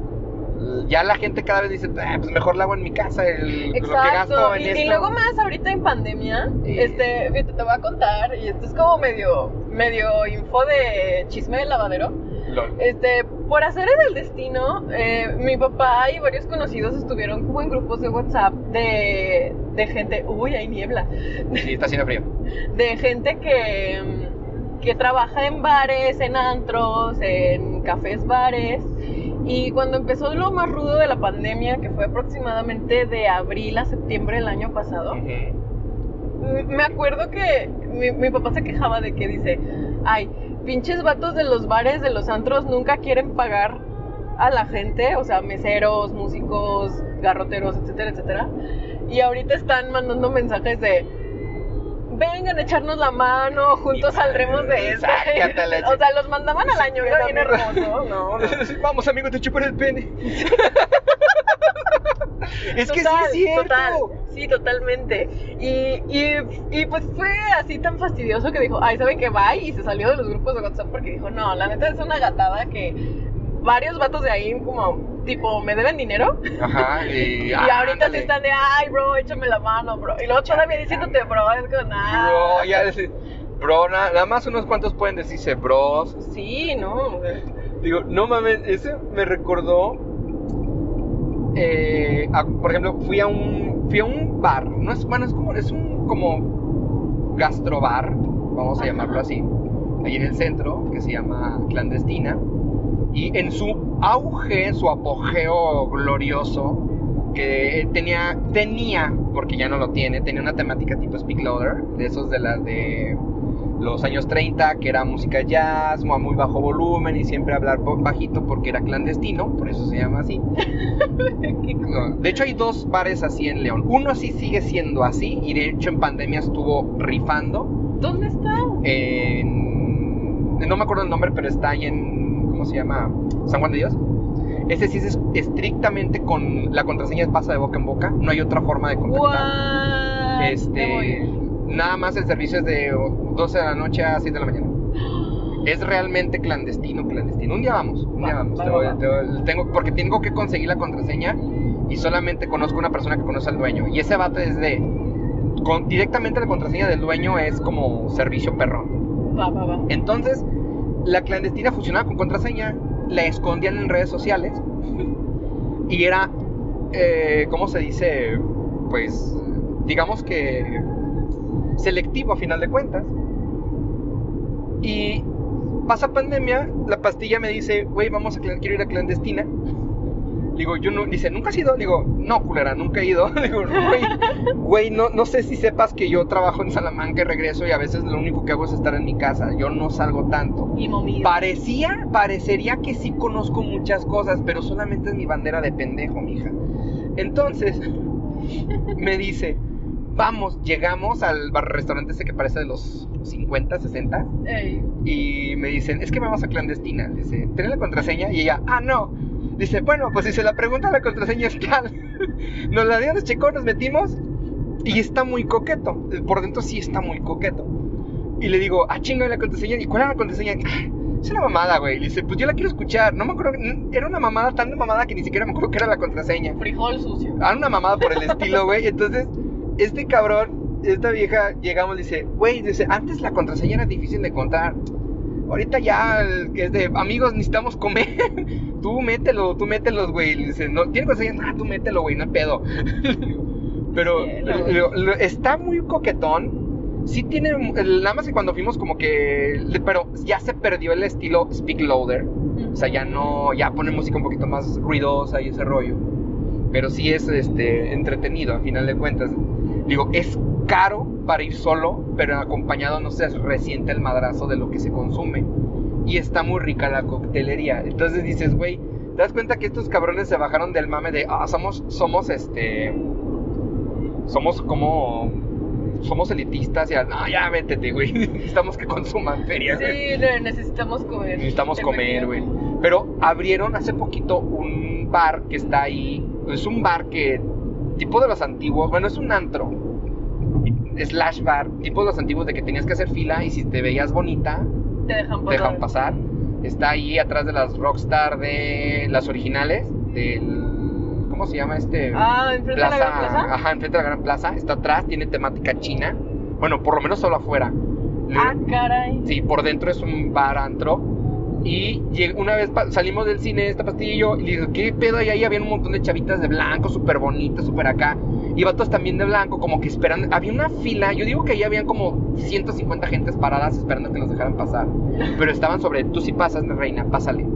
Ya la gente cada vez dice, "Ah, pues mejor la hago en mi casa. el- lo que gasto Exacto, en y, esto. y luego más ahorita en pandemia, Sí. este, fíjate, te voy a contar, y esto es como medio, medio info de chisme de lavadero. Lol. Este, por hacer el destino, eh, mi papá y varios conocidos estuvieron como en grupos de WhatsApp de, de gente, uy, hay niebla, Sí, está haciendo frío. de gente que, que trabaja en bares, en antros, en cafés bares. Y cuando empezó lo más rudo de la pandemia, que fue aproximadamente de abril a septiembre del año pasado, me acuerdo que mi, mi papá se quejaba de que dice, ay, pinches vatos de los bares, de los antros, nunca quieren pagar a la gente, o sea, meseros, músicos, garroteros, etcétera, etcétera. Y ahorita están mandando mensajes de, vengan a echarnos la mano, juntos saldremos de la o sea, los mandaban al año, era bien hermoso. No, no. Vamos, amigos, te chupan el pene. es que Total, sí es cierto. Total, sí, totalmente. Y, y, y pues fue así tan fastidioso que dijo, ay, ¿saben qué? Bye. Y se salió de los grupos de WhatsApp porque dijo, no, la neta es una gatada que varios vatos de ahí como, tipo, me deben dinero. Ajá, y, Y ahorita ándale. te están de, ay, bro, échame la mano, bro. Y luego todavía diciéndote, bro, es como, nada. Bro, ya decir, bro, na- nada más unos cuantos pueden decirse bros. Sí, no. Digo, no mames, ese me recordó. eh, a- por ejemplo, fui a un fui a un bar, no es bueno, es como es un como gastrobar, vamos a Ajá. llamarlo así, ahí en el centro que se llama clandestina y en su auge, en su apogeo glorioso que tenía tenía porque ya no lo tiene, tenía una temática tipo Speak Louder, de esos de las de los años 30, que era música jazz, a muy bajo volumen y siempre hablar bajito porque era clandestino, por eso se llama así. De hecho hay dos bares así en León. Uno sí sigue siendo así y de hecho en pandemia estuvo rifando. ¿Dónde está? En, no me acuerdo el nombre, pero está ahí en, ¿cómo se llama? San Juan de Dios. Ese sí es estrictamente con la contraseña pasa de boca en boca, no hay otra forma de contactar. What? Este, nada más el servicio es de 12 de la noche a 6 de la mañana. Es realmente clandestino, clandestino. Un día vamos, un día Va, vamos. va, te voy- va. te voy- tengo, porque tengo que conseguir la contraseña y solamente conozco una persona que conoce al dueño. Y ese vato es de. Con, directamente la contraseña del dueño es como servicio perrón. Va, va, va. Entonces, la clandestina funcionaba con contraseña, la escondían en redes sociales y era, eh, ¿cómo se dice? Pues, digamos que selectivo a final de cuentas. Y pasa pandemia, la pastilla me dice, güey, vamos a, quiero ir a clandestina. Digo, yo no, dice, ¿nunca has ido? Digo, no, culera, nunca he ido. Digo, güey, güey, no, no sé si sepas que yo trabajo en Salamanca y regreso y a veces lo único que hago es estar en mi casa. Yo no salgo tanto. Y. Parecía, parecería que sí conozco muchas cosas, pero solamente es mi bandera de pendejo, mija. Entonces, me dice, Vamos, llegamos al bar restaurante ese que parece de los 50, 60. Ey. Y me dicen, es que vamos a clandestina. Dice, ¿tenés la contraseña? Y ella, ah, no. Dice, bueno, pues si se la pregunta, la contraseña es tal. Nos la dio, nos checó, nos metimos. Y está muy coqueto. Por dentro sí está muy coqueto. Y le digo, ah, chinga la contraseña. ¿Y cuál era la contraseña? "Ah, Es una mamada, güey. Le dice, pues yo la quiero escuchar. No me acuerdo. Era una mamada tan de mamada que ni siquiera me acuerdo que era la contraseña. Frijol sucio. Ah, una mamada por el estilo, güey. Entonces, este cabrón, esta vieja, llegamos dice, güey, dice, antes la contraseña era difícil de encontrar. Ahorita ya, el que es de amigos, necesitamos comer. tú mételo, tú mételos, güey. Le Dice, no, ¿tiene contraseña? Ah, tú mételo, güey, no hay pedo. Pero lo- lo- está muy coquetón. Sí tiene, nada más que cuando fuimos como que, pero ya se perdió el estilo Speak Louder. O sea, ya no, ya pone música un poquito más ruidosa y ese rollo. Pero sí es este, entretenido, a final de cuentas. Digo, es caro para ir solo, pero acompañado no se resiente el madrazo de lo que se consume. Y está muy rica la coctelería. Entonces dices, güey, ¿te das cuenta que estos cabrones se bajaron del mame de, ah, somos, somos este, somos como, somos elitistas y, ah, no, ya métete, güey. Necesitamos que consuman feria, güey. Sí, ne- necesitamos comer. Necesitamos comer, güey. Pero abrieron hace poquito un bar que está ahí. Es un bar que, tipo de los antiguos, bueno, es un antro. Slash bar, tipo de los antiguos de que tenías que hacer fila y si te veías bonita, Te dejan te pasar. dejan pasar. Está ahí atrás de las Rockstar de las originales, del. ¿Cómo se llama este? Ah, enfrente de la gran plaza. Ajá, enfrente de la gran plaza. Está atrás, tiene temática china. Bueno, por lo menos solo afuera. Ah, caray. Sí, por dentro es un bar antro. Y una vez salimos del cine, esta pastilla y yo, y le digo, ¿qué pedo? Y ahí había un montón de chavitas de blanco, súper bonitas, súper acá. Y vatos también de blanco, como que esperando. Había una fila, yo digo que ahí habían como 150 gentes paradas esperando que nos dejaran pasar. Pero estaban sobre, tú sí pasas, reina, pásale.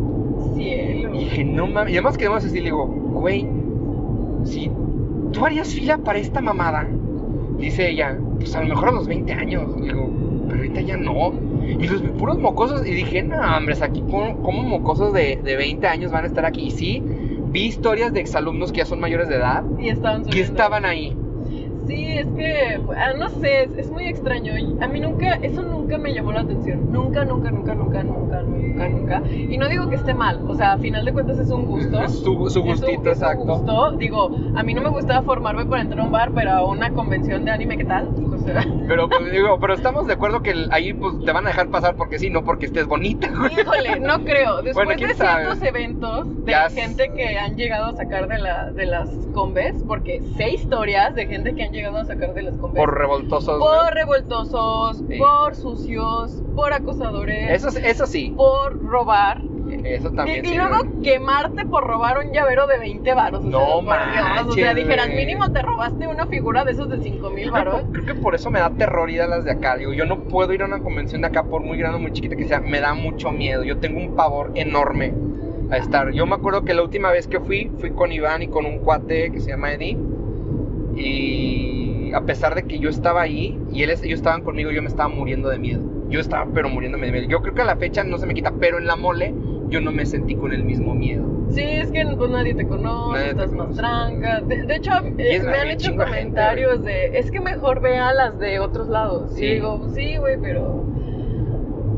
Cielo. Y dije, no mames. Y además quedamos así, le digo, güey, si tú harías fila para esta mamada, dice ella, pues a lo mejor a los 20 años. Digo, pero ahorita ya no. Y los puros mocosos, y dije, no, hombre, aquí como mocosos de, de 20 años van a estar aquí. Y sí, vi historias de exalumnos que ya son mayores de edad, Y estaban que estaban ahí. Sí, es que, ah, no sé, es, es muy extraño. A mí nunca, eso nunca me llamó la atención. Nunca, nunca, nunca, nunca, nunca, nunca, nunca. Y no digo que esté mal, o sea, a final de cuentas es un gusto. Es su, su Es gustito, es un exacto. gusto. Digo, a mí no me gustaba formarme para entrar a un bar, pero a una convención de anime, ¿qué tal? O sea, Pero, pues, digo, pero estamos de acuerdo que el- ahí pues, te van a dejar pasar porque sí, no porque estés bonita. híjole, no creo. Después Bueno, de quién sabe. ciertos eventos de Ya gente que han llegado a sacar de, la, de las combes, porque sé historias de gente que han llegado a sacar de las combes. Por revoltosos. por revoltosos, Sí. por sucios, por acosadores, Eso, eso sí. por robar. Eso Y, también y sí. luego quemarte por robar un llavero de 20 varos. o sea, No Dios, O sea, manches, dijeras, mínimo te robaste una figura de esos de 5 mil Creo varos. que, creo que por eso me da terror ir a las de acá. Digo, yo no puedo ir a una convención de acá por muy grande o muy chiquita que sea. Me da mucho miedo. Yo tengo un pavor enorme a estar. Yo me acuerdo que la última vez que fui, fui con Iván y con un cuate que se llama Eddie. Y a pesar de que yo estaba ahí y él, ellos estaban conmigo, yo me estaba muriendo de miedo. Yo estaba pero muriéndome de miedo. Yo creo que a la fecha no se me quita, pero en la mole yo no me sentí con el mismo miedo. Sí, es que pues, nadie te conoce, Nadie te estás más tranca. De, de hecho, eh, me han hecho gente, comentarios de, es que mejor vea las de otros lados. Sí. Y digo, "Pues sí, güey, pero...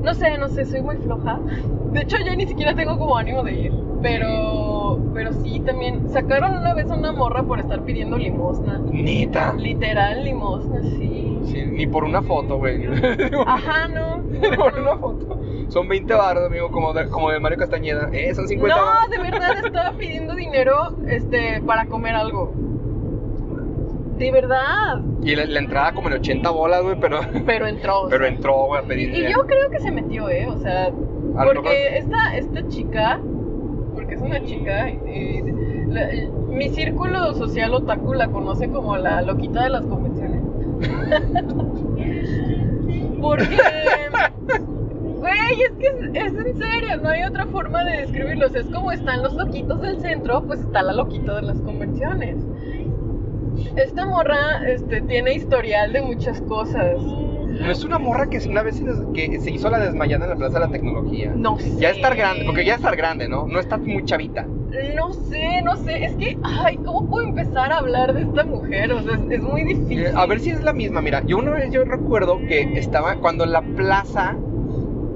No sé, no sé, soy muy floja. De hecho, ya ni siquiera tengo como ánimo de ir. Pero, pero sí, también sacaron una vez a una morra por estar pidiendo limosna. Neta. Literal limosna, sí. Sí, ni por una foto, güey. Ajá, no. Ni por una foto. Son 20 baros, amigo, como de, como de Mario Castañeda. Eh, son 50 No, de verdad estaba pidiendo dinero este, para comer algo. De verdad. Y la, la entrada como en 80 bolas, güey, pero, Pero entró. o pero entró, güey, a pedir y yo creo que se metió, ¿eh? O sea, porque esta, esta chica, porque es una chica, y la- mi círculo social otaku la conoce como la loquita de las convenciones. porque, güey, es que es, es en serio, no hay otra forma de describirlos. Es como están los loquitos del centro, pues está la loquita de las convenciones. Esta morra este, tiene historial de muchas cosas. No es una morra que una vez que se hizo la desmayada en la Plaza de la Tecnología. No sé. Ya estar grande, porque ya estar grande, ¿no? No está muy chavita. No sé, no sé. Es que, ay, ¿cómo puedo empezar a hablar de esta mujer? O sea, es, es muy difícil. Eh, A ver si es la misma. Mira, yo una vez yo recuerdo que estaba cuando la plaza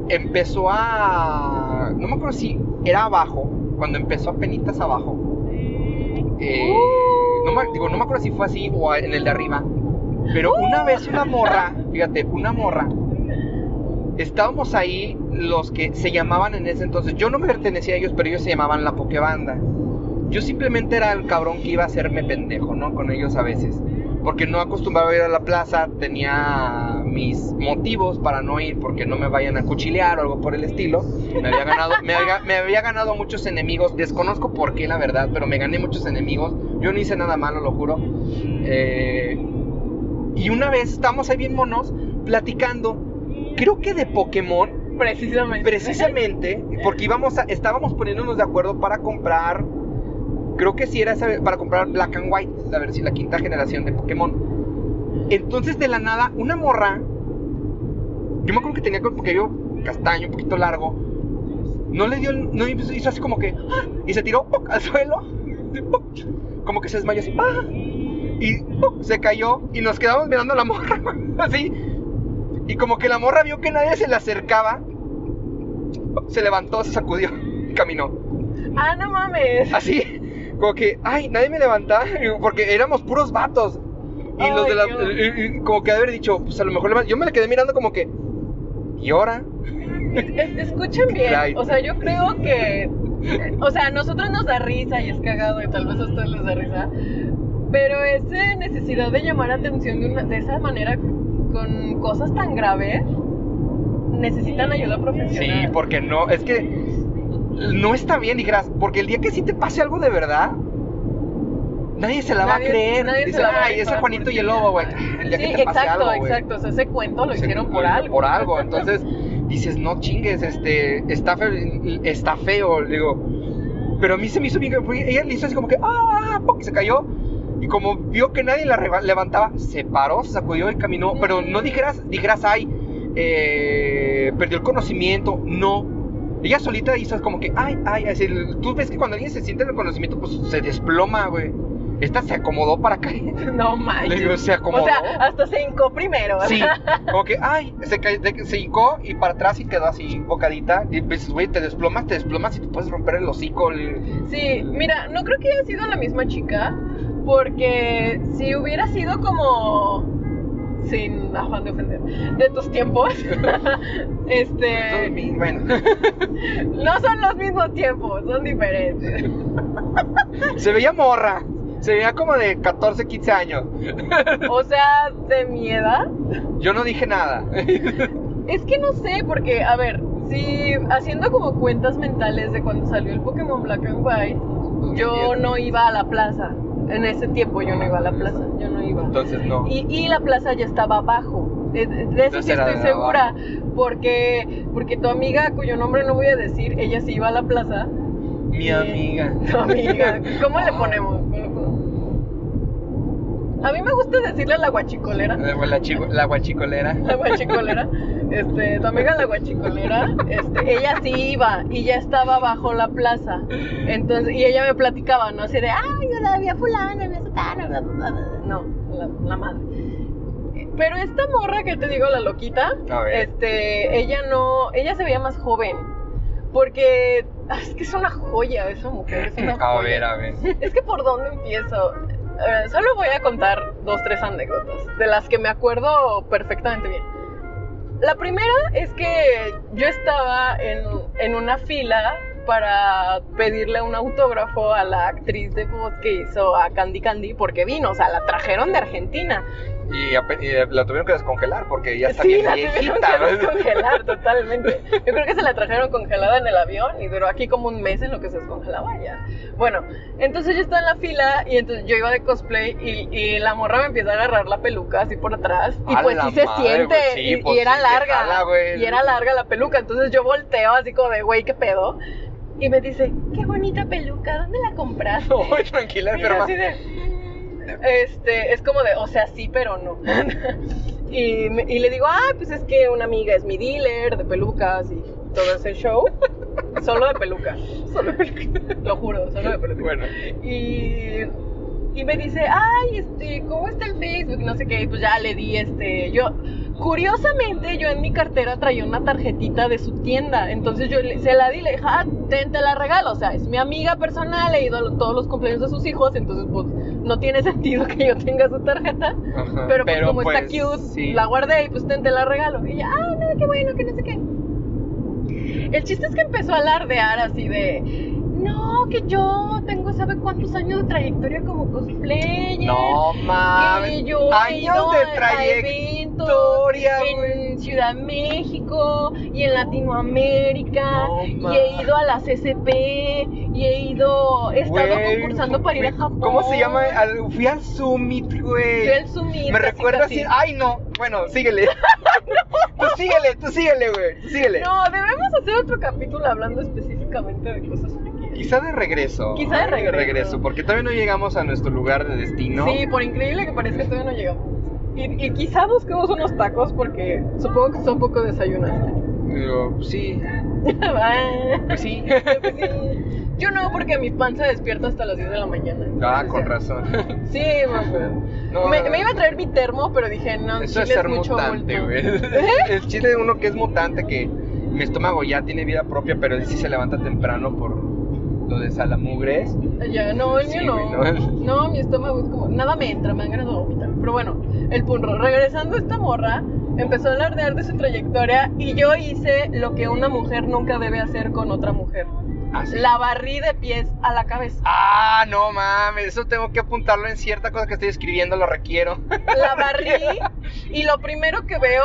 empezó a. No me acuerdo si era abajo, cuando empezó a penitas abajo. Eh, no, me, digo, no me acuerdo si fue así o en el de arriba. Pero una vez una morra, fíjate, una morra. Estábamos ahí los que se llamaban en ese entonces. Yo no me pertenecía a ellos, pero ellos se llamaban la Pokebanda. Yo simplemente era el cabrón que iba a hacerme pendejo, ¿no? Con ellos a veces. Porque no acostumbraba ir a la plaza, tenía mis motivos para no ir, porque no me vayan a cuchilear o algo por el estilo. Me había ganado, me había, me había ganado muchos enemigos, desconozco por qué, la verdad, pero me gané muchos enemigos. Yo no hice nada malo, lo juro. Eh, y una vez estábamos ahí bien monos, platicando, creo que de Pokémon, Precisamente. Precisamente, porque íbamos a- estábamos poniéndonos de acuerdo para comprar, creo que sí era esa- para comprar Black and White, la, versión, la quinta generación de Pokémon. Entonces de la nada, una morra, yo me acuerdo que tenía como que yo castaño, un poquito largo, no le dio, el- no hizo así como que, ¡ah! y se tiró ¡puc! al suelo, como que se desmayó así, ¡ah! Y se cayó, y nos quedamos mirando a la morra, así, y como que la morra vio que nadie se le acercaba, se levantó, se sacudió y caminó. Ah, no mames. Así, como que, ay, nadie me levantaba, porque éramos puros vatos. Y los de la. Y- y como que haber dicho, pues a lo mejor. Yo me la quedé mirando como que. ¿Y ahora? Es- escuchen bien. Right. O sea, yo creo que. O sea, a nosotros nos da risa y es cagado y tal vez a ustedes les da risa. Pero esa necesidad de llamar atención de, una- de esa manera con cosas tan graves necesitan ayuda Sí, profesional. porque no. Es que. No está bien, dijeras. Porque el día que sí te pase algo de verdad. Nadie se la va a Nadie- creer. nadie se Dice, la va a ay, ese Juanito porque y el lobo, güey. El día Sí, que te pase exacto, algo, exacto. O sea, ese cuento lo Se- hicieron por algo. Por algo. Entonces dices, no chingues, este, está feo, está feo, digo. Pero a mí se me hizo bien que ella le hizo así como que, ah, ¡pum! y se cayó. Y como vio que nadie la levantaba, se paró, se sacudió y caminó. Pero no dijeras, dijeras, ay, eh, perdió el conocimiento. No. Ella solita hizo como que, ay, ay, así, tú ves que cuando alguien se siente en el conocimiento, pues se desploma, güey. Esta se acomodó para caer. No Le manches. digo, se acomodó. O sea, hasta se hincó primero. Sí, como que, ay, se, se hincó y para atrás y quedó así, bocadita. Y pues, güey, te desplomas, te desplomas y te puedes romper el hocico. el- Sí, mira, no creo que haya sido la misma chica, porque si hubiera sido como, sin afán de ofender, de tus tiempos, este, Bueno, no son los mismos tiempos, son diferentes. se veía morra. Se veía como de 14, 15 años. O sea, de mi edad, Yo no dije nada. es que no sé, porque, a ver, si haciendo como cuentas mentales de cuando salió el Pokémon Black and White, yo no iba a la plaza. En ese tiempo yo no iba a la plaza, yo no iba. Entonces no. Y, y la plaza ya estaba abajo. De, de eso Entonces sí estoy segura. Porque, porque tu amiga, cuyo nombre no voy a decir, ella sí iba a la plaza. Mi amiga. Tu amiga. ¿Cómo le ponemos? A mí me gusta decirle la guachicolera. La, chico- la guachicolera. La guachicolera. Este, tu amiga la guachicolera, este, ella sí iba y ya estaba bajo la plaza. Entonces, y ella me platicaba, ¿no? Así de, ay, yo la vi a fulana, a bla, bla". No, la, la madre. Pero esta morra que te digo, la loquita, A ver. este, ella no, ella se veía más joven. Porque ah, es que es una joya esa mujer, es una A joya. ver, a ver. Es que por dónde empiezo. Eh, solo voy a contar dos, tres anécdotas, de las que me acuerdo perfectamente bien. La primera es que yo estaba en, en una fila para pedirle un autógrafo a la actriz de voz que hizo a Candy Candy porque vino, o sea, la trajeron de Argentina. Y, y la tuvieron que descongelar porque ya está Sí, bien la tuvieron viejita. que ¿no? descongelar totalmente. Yo creo que se la trajeron congelada en el avión y duró aquí como un mes en lo que se descongelaba ya. Bueno, entonces yo estaba en la fila y entonces yo iba de cosplay y, y la morra me empieza a agarrar la peluca así por atrás y A pues sí se madre, siente güey, sí, y, pues y era sí, larga jala, y era larga la peluca, entonces yo volteo así como de güey, ¿qué pedo? Y me dice, qué bonita peluca, ¿dónde la compraste? Ay, tranquila, enferma. De, este, es como de, o sea, sí, pero no. Y, y le digo, ah, pues es que una amiga es mi dealer de pelucas y todo ese show. Solo de peluca. Solo película. Lo juro, solo de peluca. Bueno, Y, y me dice, ay, este, ¿cómo está el Facebook? No sé qué, y pues ya le di este, yo, curiosamente yo en mi cartera traía una tarjetita de su tienda, entonces yo se la di, le dije, ah, ten, te la regalo, o sea, es mi amiga personal, he ido a todos los cumpleaños de sus hijos, entonces pues no tiene sentido que yo tenga su tarjeta, ajá. pero pues como está pues, cute, sí. la guardé y pues ten, te la regalo, y ella, ah, no, qué bueno, que no sé qué. El chiste es que empezó a alardear así de, no, que yo tengo, ¿sabe cuántos años de trayectoria como cosplayer? No mames. que yo he Años ido de a- a trayectoria, eventos en Ciudad México y en Latinoamérica No y he ido a la CCP y he ido, he estado Güey, concursando para ir a Japón. ¿Cómo se llama? Al- fui al Summit, güey. Fui al Summit, Me recuerda así. Ay, no. Bueno, síguele. tú síguele, tú síguele, güey. Tú síguele. No, debemos hacer otro capítulo hablando específicamente de cosas. Quizá de regreso. Quizá de regreso. porque todavía no llegamos a nuestro lugar de destino. Sí, por increíble que parezca, todavía no llegamos. Y, y quizá busquemos unos tacos porque supongo que son poco desayunaste. Digo, sí, pues sí. Pues sí. Yo no, porque mi pan se despierta hasta las 10 de la mañana. ah, con razón. Sí. No, me, me iba a traer mi termo, pero dije, no, Eso es chile ser mucho mutante, güey. El chile de uno que es mutante, que mi estómago ya tiene vida propia, pero él sí se levanta temprano por lo de salamugres. Ya, no, el Sí, mío no. no. Mi estómago es como, nada me entra, me dan ganas de vomitar. Pero bueno, el punro. Regresando a esta morra, empezó a alardear de su trayectoria y yo hice lo que una mujer nunca debe hacer con otra mujer. Ah, sí. La barrí de pies a la cabeza. Ah, no mames, eso tengo que apuntarlo en cierta cosa que estoy escribiendo, lo requiero. La barrí y lo primero que veo,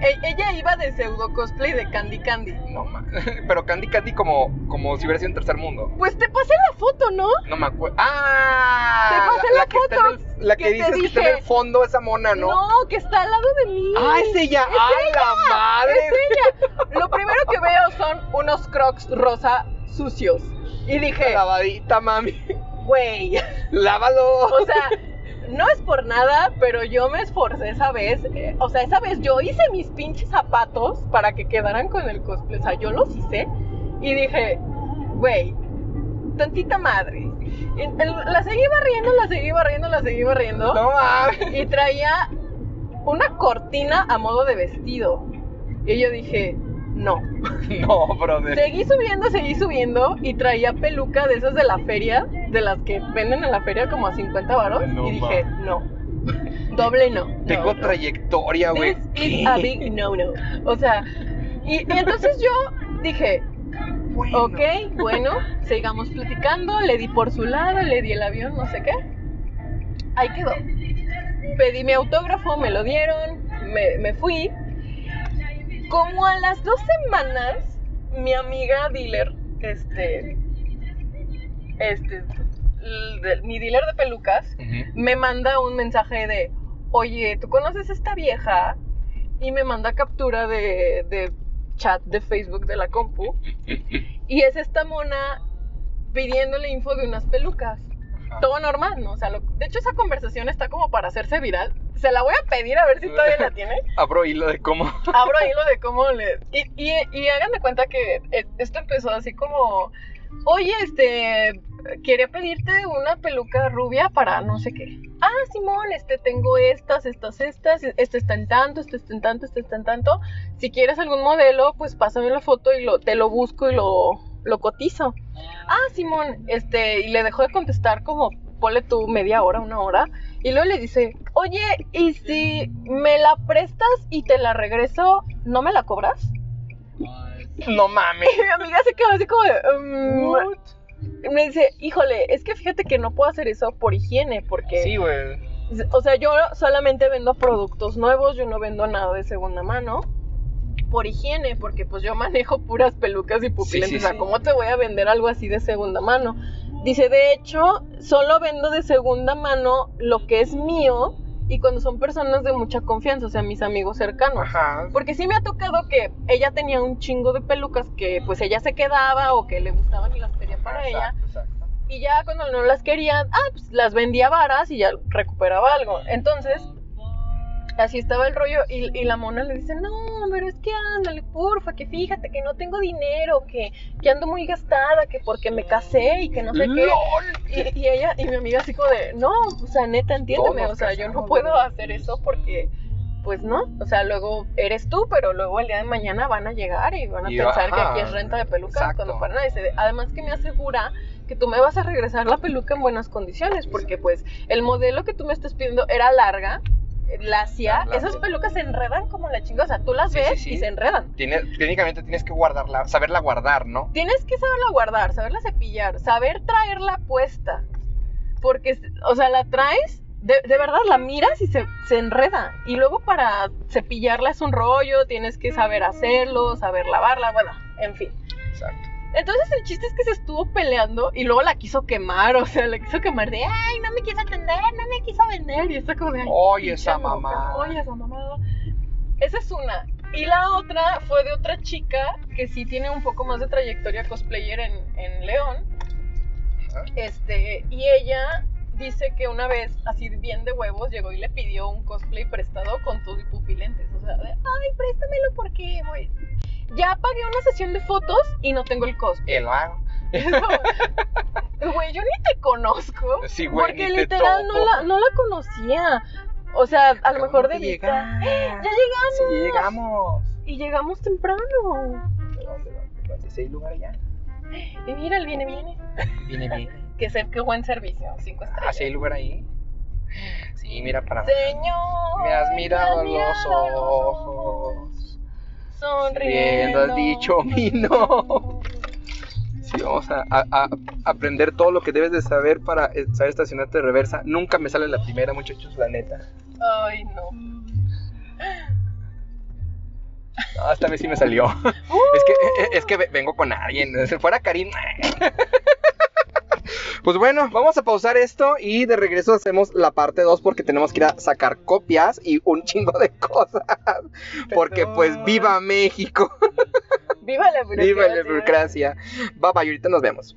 ella iba de pseudo cosplay de Candy Candy. No mames. Pero Candy Candy como, como si hubiera sido en tercer mundo. Pues te pasé la foto, ¿no? No me acuerdo. ¡Ah! Te pasé la, que foto el- la que, que dices que está en el fondo esa mona, ¿no? que está al lado de mí. ¡Ah, es ella! Es ¡Ay, la madre! Es ella. Lo primero que veo son unos crocs rosa sucios. Y dije, Lavadita, mami. güey, ¡Lávalo! o sea, no es por nada, pero yo me esforcé esa vez. eh, O sea, esa vez yo hice mis pinches zapatos para que quedaran con el cosplay. O sea, yo los hice y dije, güey, tantita madre. Y el- la seguí barriendo, la seguí barriendo, la seguí barriendo. no mames. y traía una cortina a modo de vestido. Y yo dije, no. No, brother. Seguí subiendo, seguí subiendo y traía peluca de esas de la feria, de las que venden en la feria como a 50 varos. No, y dije, no. Doble no. no, Tengo no. trayectoria, güey. This is a big no no. O sea, y, y entonces yo dije, Bueno. Ok, bueno, sigamos platicando. Le di por su lado, le di el avión, no sé qué. Ahí quedó. Pedí mi autógrafo, me lo dieron, me, me fui. Como a las dos semanas, mi amiga dealer, este, este, de- mi dealer de pelucas, me manda un mensaje de, oye, ¿tú conoces a esta vieja? Y me manda captura de, de chat de Facebook de la compu. Y es esta mona pidiéndole info de unas pelucas. Todo normal, ¿no? O sea, lo- de hecho esa conversación está como para hacerse viral. Se la voy a pedir a ver si todavía la tiene. Abro hilo de cómo. Abro hilo de cómo le... Y, y, y hagan de cuenta que eh, esto empezó así como... Oye, este... Quería pedirte una peluca rubia para no sé qué. Ah, Simón, este, tengo estas, estas, estas. Este está en tanto, este está en tanto, este está en tanto. Si quieres algún modelo, pues pásame la foto y lo, te lo busco y lo, lo cotizo. Ah, Simón, este, y le dejó de contestar como, ponle tú media hora, una hora. Y luego le dice, oye, ¿y si me la prestas y te la regreso, no me la cobras? No mames. Y mi amiga se quedó así como de, "Mm". Me dice, híjole, es que fíjate que no puedo hacer eso por higiene, porque, Sí, güey. o sea, yo solamente vendo productos nuevos, yo no vendo nada de segunda mano. Por higiene, porque pues yo manejo puras pelucas y pupilentes. sí, o sea. ¿cómo te voy a vender algo así de segunda mano? Dice, de hecho, solo vendo de segunda mano lo que es mío y cuando son personas de mucha confianza, o sea, mis amigos cercanos. Ajá. Porque sí me ha tocado que ella tenía un chingo de pelucas que pues ella se quedaba o que le gustaban y las pedía para ella. Exacto. Y ya cuando no las quería, ah, pues las vendía varas y ya recuperaba algo. Entonces, así estaba el rollo y, y la mona le dice, no, pero es que ándale, porfa, que fíjate que no tengo dinero, que, que ando muy gastada, que porque me casé y que no sé qué. Y, y ella y mi amiga así como de, no, o sea, neta, entiéndeme, Todos o sea, yo no puedo hacer eso porque, pues no, o sea, luego eres tú, pero luego el día de mañana van a llegar y van a pensar que aquí es renta de peluca exacto. cuando para nada. Dice, Además que me asegura que tú me vas a regresar la peluca en buenas condiciones, porque pues el modelo que tú me estás pidiendo era larga, lacia, Larga. esas pelucas se enredan como la chingada, o sea, tú las Sí, ves sí, sí. y se enredan. Tiene- técnicamente tienes que guardarla, saberla guardar, ¿no? Tienes que saberla guardar, saberla cepillar, saber traerla puesta. Porque, o sea, la traes, de, de verdad la miras y se, se enreda. Y luego para cepillarla es un rollo, tienes que saber hacerlo, saber lavarla, bueno, en fin. Exacto. Entonces el chiste es que se estuvo peleando y luego la quiso quemar, o sea, la quiso quemar de, ay, no me quiso atender, no me quiso vender. Y está como de, ay, Oye, esa mamada. Oye, esa mamada. Esa es una. Y la otra fue de otra chica que sí tiene un poco más de trayectoria cosplayer en, en León. Este, y ella dice que una vez, así bien de huevos, llegó y le pidió un cosplay prestado con todo y pupilentes. O sea, de, ay, préstamelo porque voy. Ya pagué una sesión de fotos y no tengo el cosplay. Y lo hago. Güey, yo ni te conozco. Sí, güey, porque ni te literal no la, no la conocía. O sea, a lo mejor de vista. llegar. ¡Ya llegamos! Sí, llegamos. Y llegamos temprano. ¿De dónde, dónde, dónde? ¿Sí hay lugar allá? Y mira, el viene, viene. Viene bien. Que sé qué buen servicio. Cinco estrellas. Ah, ¿sí hay lugar ahí? Sí, mira para... Señor. Me has mirado a me los has mirado a los ojos. Sonriendo. Riendo has dicho mi no. Sí, vamos a, a- a aprender todo lo que debes de saber para eh, saber estacionarte de reversa. Nunca me sale la primera, muchachos, la neta. Ay, no. No, esta vez sí me salió. Es que, es que ve- vengo con alguien. Si fuera Karim. Pues bueno, vamos a pausar esto y de regreso hacemos la parte 2 porque tenemos que ir a sacar copias y un chingo de cosas. Porque pues viva México, Viva la burocracia. viva la burocracia. Bye bye, ahorita nos vemos.